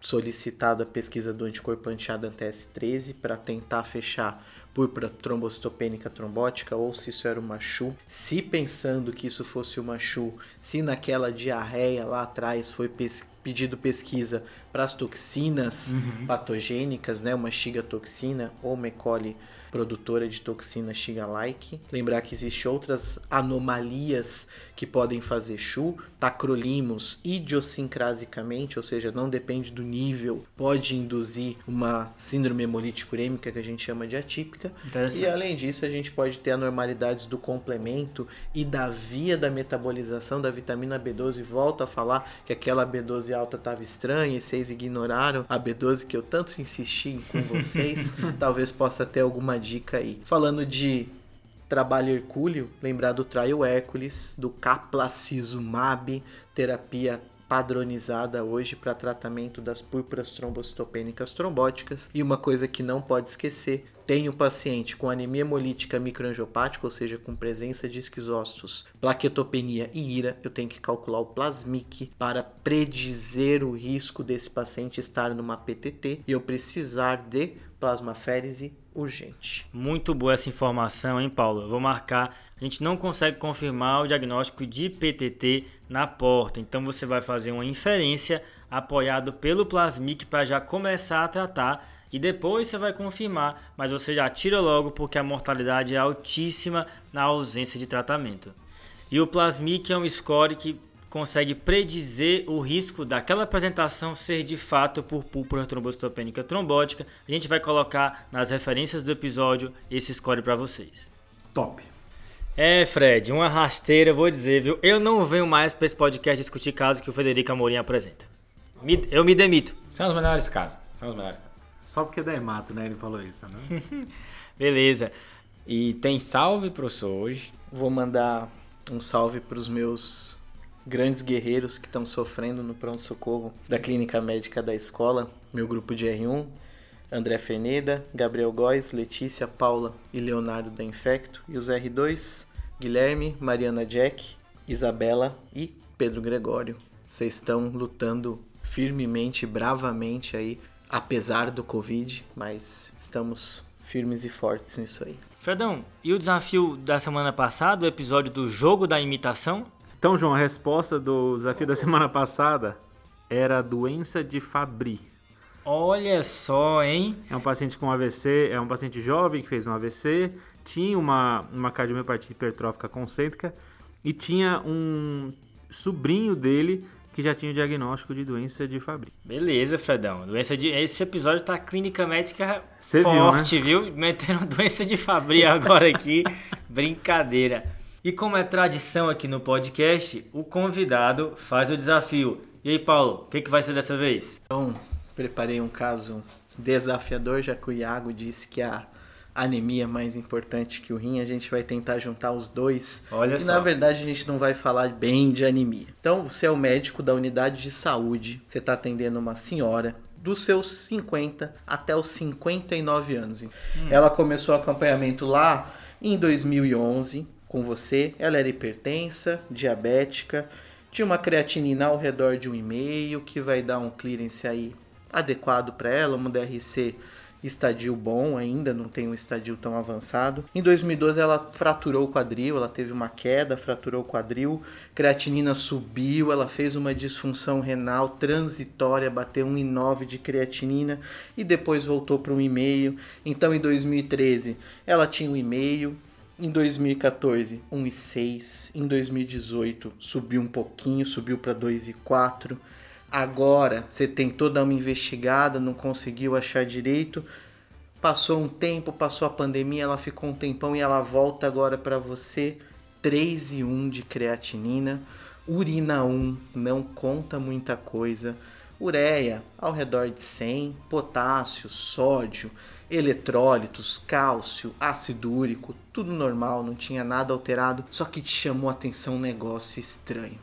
Speaker 4: solicitado a pesquisa do anticorpo anti-ADAN-TS13 para tentar fechar púrpura trombocitopênica trombótica ou se isso era uma CHU. Se pensando que isso fosse uma CHU, se naquela diarreia lá atrás foi pes pedido pesquisa para as toxinas uhum. patogênicas, né, uma xigatoxina ou uma E. coli produtora de toxina Shiga-like. Lembrar que existem outras anomalias que podem fazer CHU, tacrolimus idiosincrasicamente, ou seja, não depende do nível, pode induzir uma síndrome hemolítica urêmica que a gente chama de atípica. E além disso, a gente pode ter anormalidades do complemento e da via da metabolização da vitamina B12. Volto a falar que aquela B12 alta estava estranha e vocês ignoraram a B12 que eu tanto insisti com vocês. <laughs> Talvez possa ter alguma dica aí. Falando de trabalho hercúleo, lembrar do Trial Hércules, do Caplacizumab, terapia padronizada hoje para tratamento das púrpuras trombocitopênicas trombóticas. E uma coisa que não pode esquecer, tem o paciente com anemia hemolítica microangiopática, ou seja, com presença de esquizócitos, plaquetopenia e ira, eu tenho que calcular o plasmic para predizer o risco desse paciente estar numa PTT e eu precisar de plasmaférese urgente.
Speaker 2: Muito boa essa informação, hein, Paulo? Eu vou marcar. A gente não consegue confirmar o diagnóstico de PTT na porta, então você vai fazer uma inferência apoiado pelo plasmic para já começar a tratar e depois você vai confirmar, mas você já tira logo porque a mortalidade é altíssima na ausência de tratamento. E o plasmic é um score que consegue predizer o risco daquela apresentação ser de fato por púrpura trombocitopênica trombótica. A gente vai colocar nas referências do episódio esse score para vocês.
Speaker 1: Top.
Speaker 2: É, Fred, uma rasteira, vou dizer, viu? Eu não venho mais para esse podcast discutir casos que o Federico Amorim apresenta. Me, eu me demito.
Speaker 3: São os melhores casos. São os melhores casos.
Speaker 1: Só porque é da Emato, né? Ele falou isso, né? <laughs>
Speaker 2: Beleza.
Speaker 3: E tem salve, professor, hoje?
Speaker 4: Vou mandar um salve para os meus grandes guerreiros que estão sofrendo no pronto-socorro da clínica médica da escola, meu grupo de R1, André Ferneda, Gabriel Góes, Letícia, Paula e Leonardo da Infecto, e os R2, Guilherme, Mariana Jack, Isabela e Pedro Gregório. Vocês estão lutando firmemente, bravamente aí, apesar do Covid, mas estamos firmes e fortes nisso aí.
Speaker 2: Fredão, e o desafio da semana passada, o episódio do jogo da imitação?
Speaker 1: Então, João, a resposta do desafio da semana passada era a doença de Fabry.
Speaker 2: Olha só, hein?
Speaker 1: É um paciente com AVC, é um paciente jovem que fez um AVC, tinha uma, uma cardiomiopatia hipertrófica concêntrica e tinha um sobrinho dele que já tinha o diagnóstico de doença de Fabry.
Speaker 2: Beleza, Fredão. Doença de... Esse episódio tá clínica médica
Speaker 1: Cê
Speaker 2: forte,
Speaker 1: viu,
Speaker 2: viu? Metendo doença de Fabry agora aqui. <laughs> Brincadeira. E como é tradição aqui no podcast, o convidado faz o desafio. E aí, Paulo, o que, que vai ser dessa vez?
Speaker 4: Então, preparei um caso desafiador, já que o Iago disse que a anemia é mais importante que o rim, a gente vai tentar juntar os dois.
Speaker 2: Olha
Speaker 4: e
Speaker 2: só.
Speaker 4: na verdade a gente não vai falar bem de anemia. Então, você é o médico da unidade de saúde, você está atendendo uma senhora dos seus 50 até os 59 anos. Ela começou o acompanhamento lá em 2011 com você. Ela era hipertensa, diabética, tinha uma creatinina ao redor de 1,5, que vai dar um clearance aí adequado para ela, um DRC estadio bom ainda, não tem um estadio tão avançado. Em 2012 ela fraturou o quadril, ela teve uma queda, fraturou o quadril, creatinina subiu, ela fez uma disfunção renal transitória, bateu 1,9 de creatinina e depois voltou para 1,5. Então em 2013 ela tinha 1,5, em 2014, 1,6. Em 2018, subiu um pouquinho, subiu para 2,4. Agora, você tentou dar uma investigada, não conseguiu achar direito. Passou um tempo, passou a pandemia, ela ficou um tempão e ela volta agora para você. 3,1 de creatinina. Urina 1 não conta muita coisa. Ureia ao redor de 100. Potássio, sódio eletrólitos, cálcio, ácido úrico, tudo normal, não tinha nada alterado, só que te chamou a atenção um negócio estranho.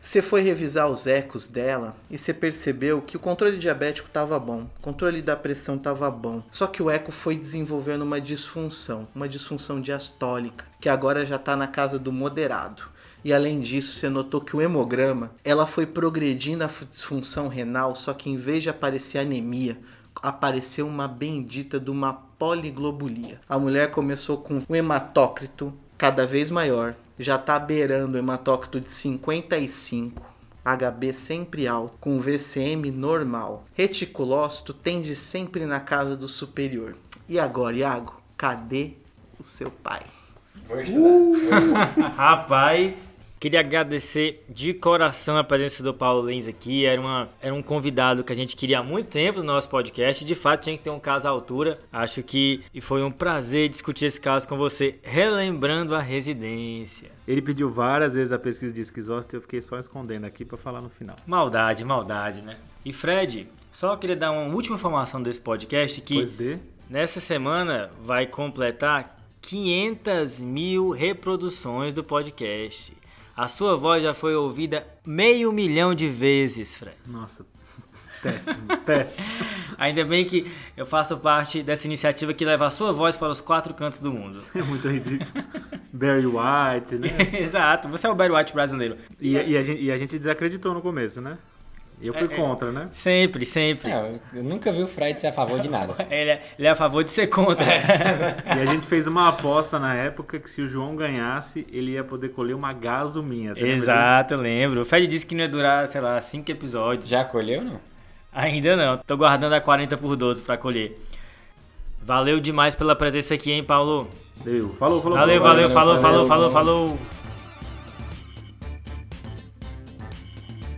Speaker 4: Você foi revisar os ecos dela e você percebeu que o controle diabético estava bom, o controle da pressão estava bom, só que o eco foi desenvolvendo uma disfunção, uma disfunção diastólica, que agora já está na casa do moderado. E além disso, você notou que o hemograma, ela foi progredindo a disfunção renal, só que em vez de aparecer anemia, apareceu uma bendita de uma poliglobulia. A mulher começou com um hematócrito cada vez maior, já está beirando o hematócrito de 55, HB sempre alto, com VCM normal. Reticulócito tende sempre na casa do superior. E agora, Iago, cadê o seu pai?
Speaker 3: Estudar. <laughs>
Speaker 2: Rapaz, queria agradecer de coração a presença do Paulo Lins aqui. Era, uma, era um convidado que a gente queria há muito tempo no nosso podcast. De fato, tinha que ter um caso à altura. Acho que foi um prazer discutir esse caso com você, relembrando a residência.
Speaker 1: Ele pediu várias vezes a pesquisa de esquizócito e eu fiquei só escondendo aqui para falar no final.
Speaker 2: Maldade, maldade, né? E Fred, só queria dar uma última informação desse podcast que
Speaker 1: Pois de.
Speaker 2: nessa semana vai completar 500 mil reproduções do podcast. A sua voz já foi ouvida meio milhão de vezes, Fred.
Speaker 1: Nossa, <laughs> péssimo, péssimo. <laughs>
Speaker 2: Ainda bem que eu faço parte dessa iniciativa que leva a sua voz para os quatro cantos do mundo.
Speaker 1: É muito ridículo. Barry White, né? <laughs>
Speaker 2: Exato, você é o Barry White brasileiro.
Speaker 1: E, e a gente, e a gente desacreditou no começo, né? Eu fui
Speaker 2: É, é.
Speaker 1: contra, né?
Speaker 2: Sempre, sempre.
Speaker 3: É, eu nunca vi o Fred ser a favor de nada. <laughs>
Speaker 2: Ele, é, ele é a favor de ser contra. <laughs>
Speaker 1: E a gente fez uma aposta na época que se o João ganhasse, ele ia poder colher uma gaso minha. Você lembra
Speaker 2: Exato, eu lembro. O Fred disse que não ia durar, sei lá, cinco episódios.
Speaker 3: Já colheu não?
Speaker 2: Ainda não. Tô guardando a 40 por 12 pra colher. Valeu demais pela presença aqui, hein, Paulo?
Speaker 1: Deu. Falou, falou.
Speaker 2: Valeu,
Speaker 1: falou.
Speaker 2: valeu, falou, falou, falou,
Speaker 3: valeu.
Speaker 2: falou.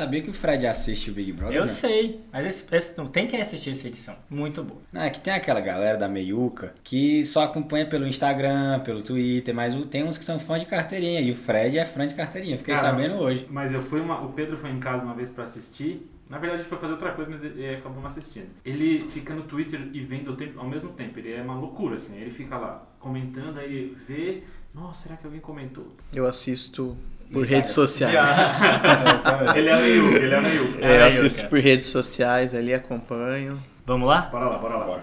Speaker 3: Sabia que o Fred assiste o Big Brother?
Speaker 2: Eu
Speaker 3: né?
Speaker 2: sei, mas esse, esse- não tem que assistir essa edição. Muito boa.
Speaker 3: Não, é que tem aquela galera da meiuca que só acompanha pelo Instagram, pelo Twitter, mas tem uns que são fãs de carteirinha. E o Fred é fã de carteirinha. Fiquei
Speaker 1: Cara,
Speaker 3: sabendo hoje.
Speaker 1: Mas eu fui uma. O Pedro foi em casa uma vez pra assistir. Na verdade, ele foi fazer outra coisa, mas ele ele acabou não assistindo. Ele fica no Twitter e vendo ao mesmo tempo. Ele é uma loucura, assim. Ele fica lá comentando, aí ele vê. Nossa, será que alguém comentou?
Speaker 4: Eu assisto por redes sociais. <laughs>
Speaker 1: ele é meio. Ele é meio.
Speaker 4: É, eu
Speaker 2: Aí,
Speaker 4: assisto
Speaker 2: cara.
Speaker 4: por redes sociais ali, acompanho.
Speaker 2: Vamos lá?
Speaker 1: Bora lá, bora lá.
Speaker 3: Bora.